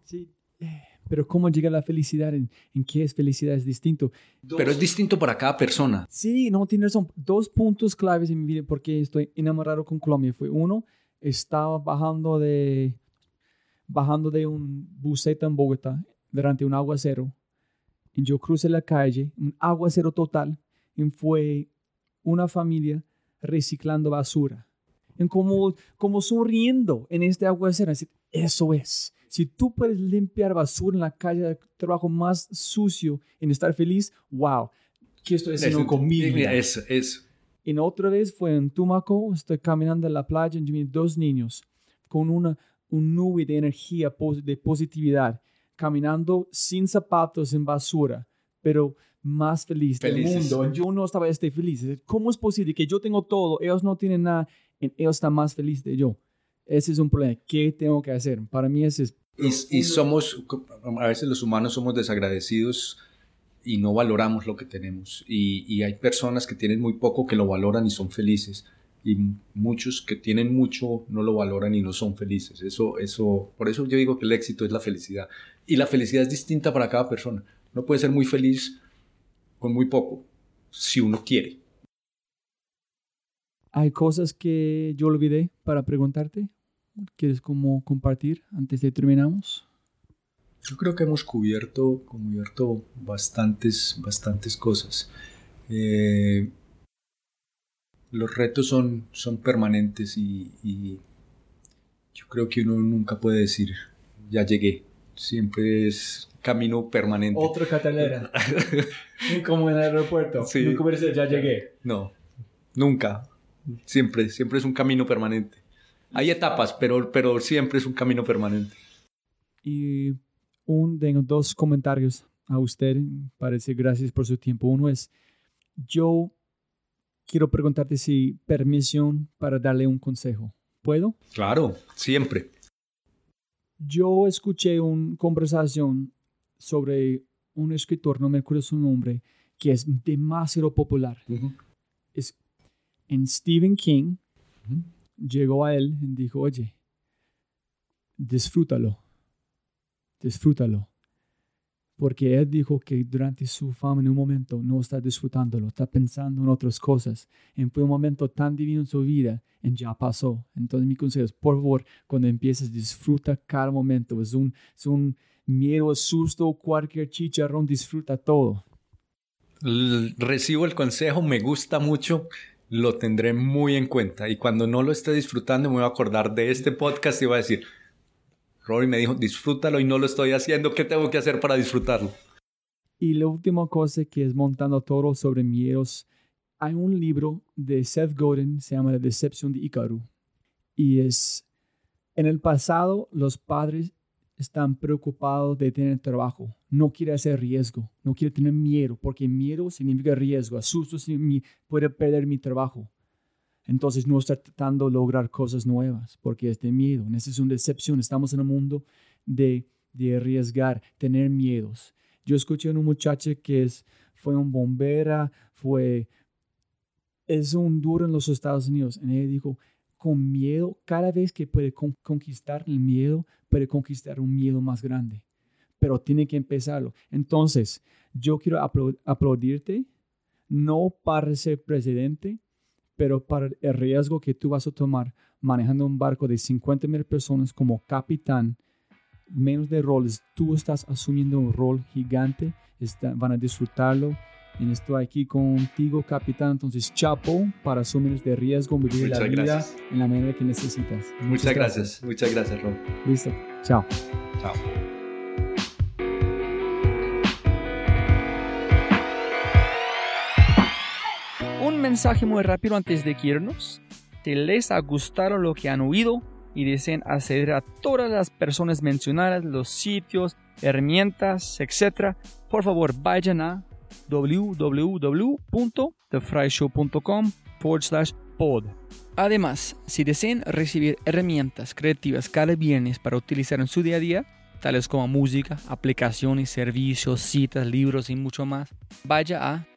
Sí, pero ¿cómo llega la felicidad? ¿En, en qué es felicidad? Es distinto. Pero es distinto para cada persona. Sí, no, tienes razón. Dos puntos claves en mi vida porque estoy enamorado con Colombia. Fue uno, estaba bajando de, bajando de un buseta en Bogotá durante un aguacero. Y yo crucé la calle, un aguacero total, y fue una familia reciclando basura. Y como, como sonriendo en este aguacero. Así, Eso es. Si tú puedes limpiar basura en la calle trabajo más sucio en estar feliz, wow. ¿Qué estoy haciendo con mi vida? Es, es. Y otra vez fue en Tumaco, estoy caminando en la playa y vi dos niños con una un nube de energía, de positividad, caminando sin zapatos en basura, pero más feliz Felices. del mundo. Yo no estaba este feliz. ¿Cómo es posible que yo tengo todo, ellos no tienen nada, y ellos están más felices de yo? Ese es un problema. ¿Qué tengo que hacer? Para mí ese es... Y, y somos, a veces los humanos somos desagradecidos y no valoramos lo que tenemos. Y, y hay personas que tienen muy poco que lo valoran y son felices. Y muchos que tienen mucho no lo valoran y no son felices. Eso, eso, por eso yo digo que el éxito es la felicidad. Y la felicidad es distinta para cada persona. No puede ser muy feliz con muy poco, si uno quiere. Hay cosas que yo olvidé para preguntarte. ¿Quieres como compartir antes de terminamos? Yo creo que hemos cubierto, cubierto bastantes, bastantes cosas. Eh, los retos son, son permanentes y, y yo creo que uno nunca puede decir, ya llegué. Siempre es camino permanente. Otra catalera. Como en el aeropuerto. Sí. Nunca puede ser, ya llegué. No, nunca. Siempre, siempre es un camino permanente. Hay etapas, pero, pero siempre es un camino permanente. Y un, tengo dos comentarios a usted. Parece gracias por su tiempo. Uno es, yo quiero preguntarte si permisión para darle un consejo. ¿Puedo? Claro, siempre. Yo escuché una conversación sobre un escritor, no me acuerdo su nombre, que es demasiado popular. Es en Stephen King. Llegó a él y dijo, oye, disfrútalo, disfrútalo. Porque él dijo que durante su fama en un momento no está disfrutándolo, está pensando en otras cosas. Y fue un momento tan divino en su vida y ya pasó. Entonces mi consejo es, por favor, cuando empieces, disfruta cada momento. Es un, es un miedo, susto, cualquier chicharrón, disfruta todo. Recibo el consejo, me gusta mucho, lo tendré muy en cuenta. Y cuando no lo esté disfrutando, me voy a acordar de este podcast y voy a decir, Rory me dijo, disfrútalo y no lo estoy haciendo. ¿Qué tengo que hacer para disfrutarlo? Y la última cosa que es montando todo sobre miedos. Hay un libro de Seth Godin, se llama La Decepción de Ikaru. Y es, en el pasado, los padres están preocupados de tener trabajo. No quiere hacer riesgo, no quiere tener miedo, porque miedo significa riesgo, asusto puede perder mi trabajo. Entonces no está tratando de lograr cosas nuevas porque es de miedo. Esa es una decepción. Estamos en un mundo de, de arriesgar, tener miedos. Yo escuché a una muchacha que es, fue un bombera, fue, es un duro en los Estados Unidos. Y ella dijo, con miedo, cada vez que puede conquistar el miedo, puede conquistar un miedo más grande. Pero tiene que empezarlo. Entonces, yo quiero aplaudirte, no para ser presidente, pero para el riesgo que tú vas a tomar manejando un barco de 50 mil personas como capitán, menos de roles, tú estás asumiendo un rol gigante, van a disfrutarlo. Y estoy aquí contigo, capitán. Entonces, chapo para asumir este riesgo, vivir la vida en la manera que necesitas. Muchas, gracias. Muchas gracias, Rob. Listo. Chao. Chao. Mensaje muy rápido antes de irnos. Si les ha gustado lo que han oído y desean acceder a todas las personas mencionadas, los sitios, herramientas, etc., por favor vayan a www.thefryshow.com forward slash pod. Además, si desean recibir herramientas creativas cada viernes para utilizar en su día a día, tales como música, aplicaciones, servicios, citas, libros y mucho más, vaya a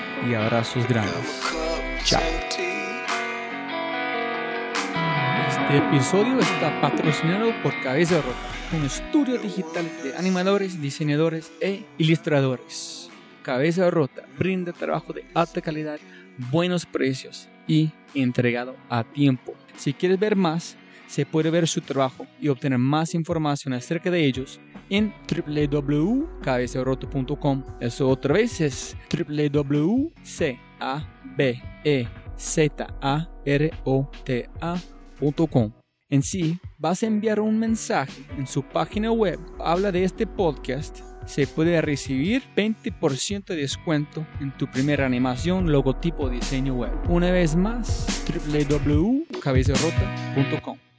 y abrazos grandes. Chao. Este episodio está patrocinado por Cabeza Rota, un estudio digital de animadores, diseñadores e ilustradores. Cabeza Rota brinda trabajo de alta calidad, buenos precios y entregado a tiempo. Si quieres ver más, se puede ver su trabajo y obtener más información acerca de ellos en www.cabezarroto.com. Eso otra vez es www.cabezarrota.com. En sí, vas a enviar un mensaje en su página web. Habla de este podcast. Se puede recibir 20% de descuento en tu primera animación, logotipo, diseño web. Una vez más, www.cabezarrota.com.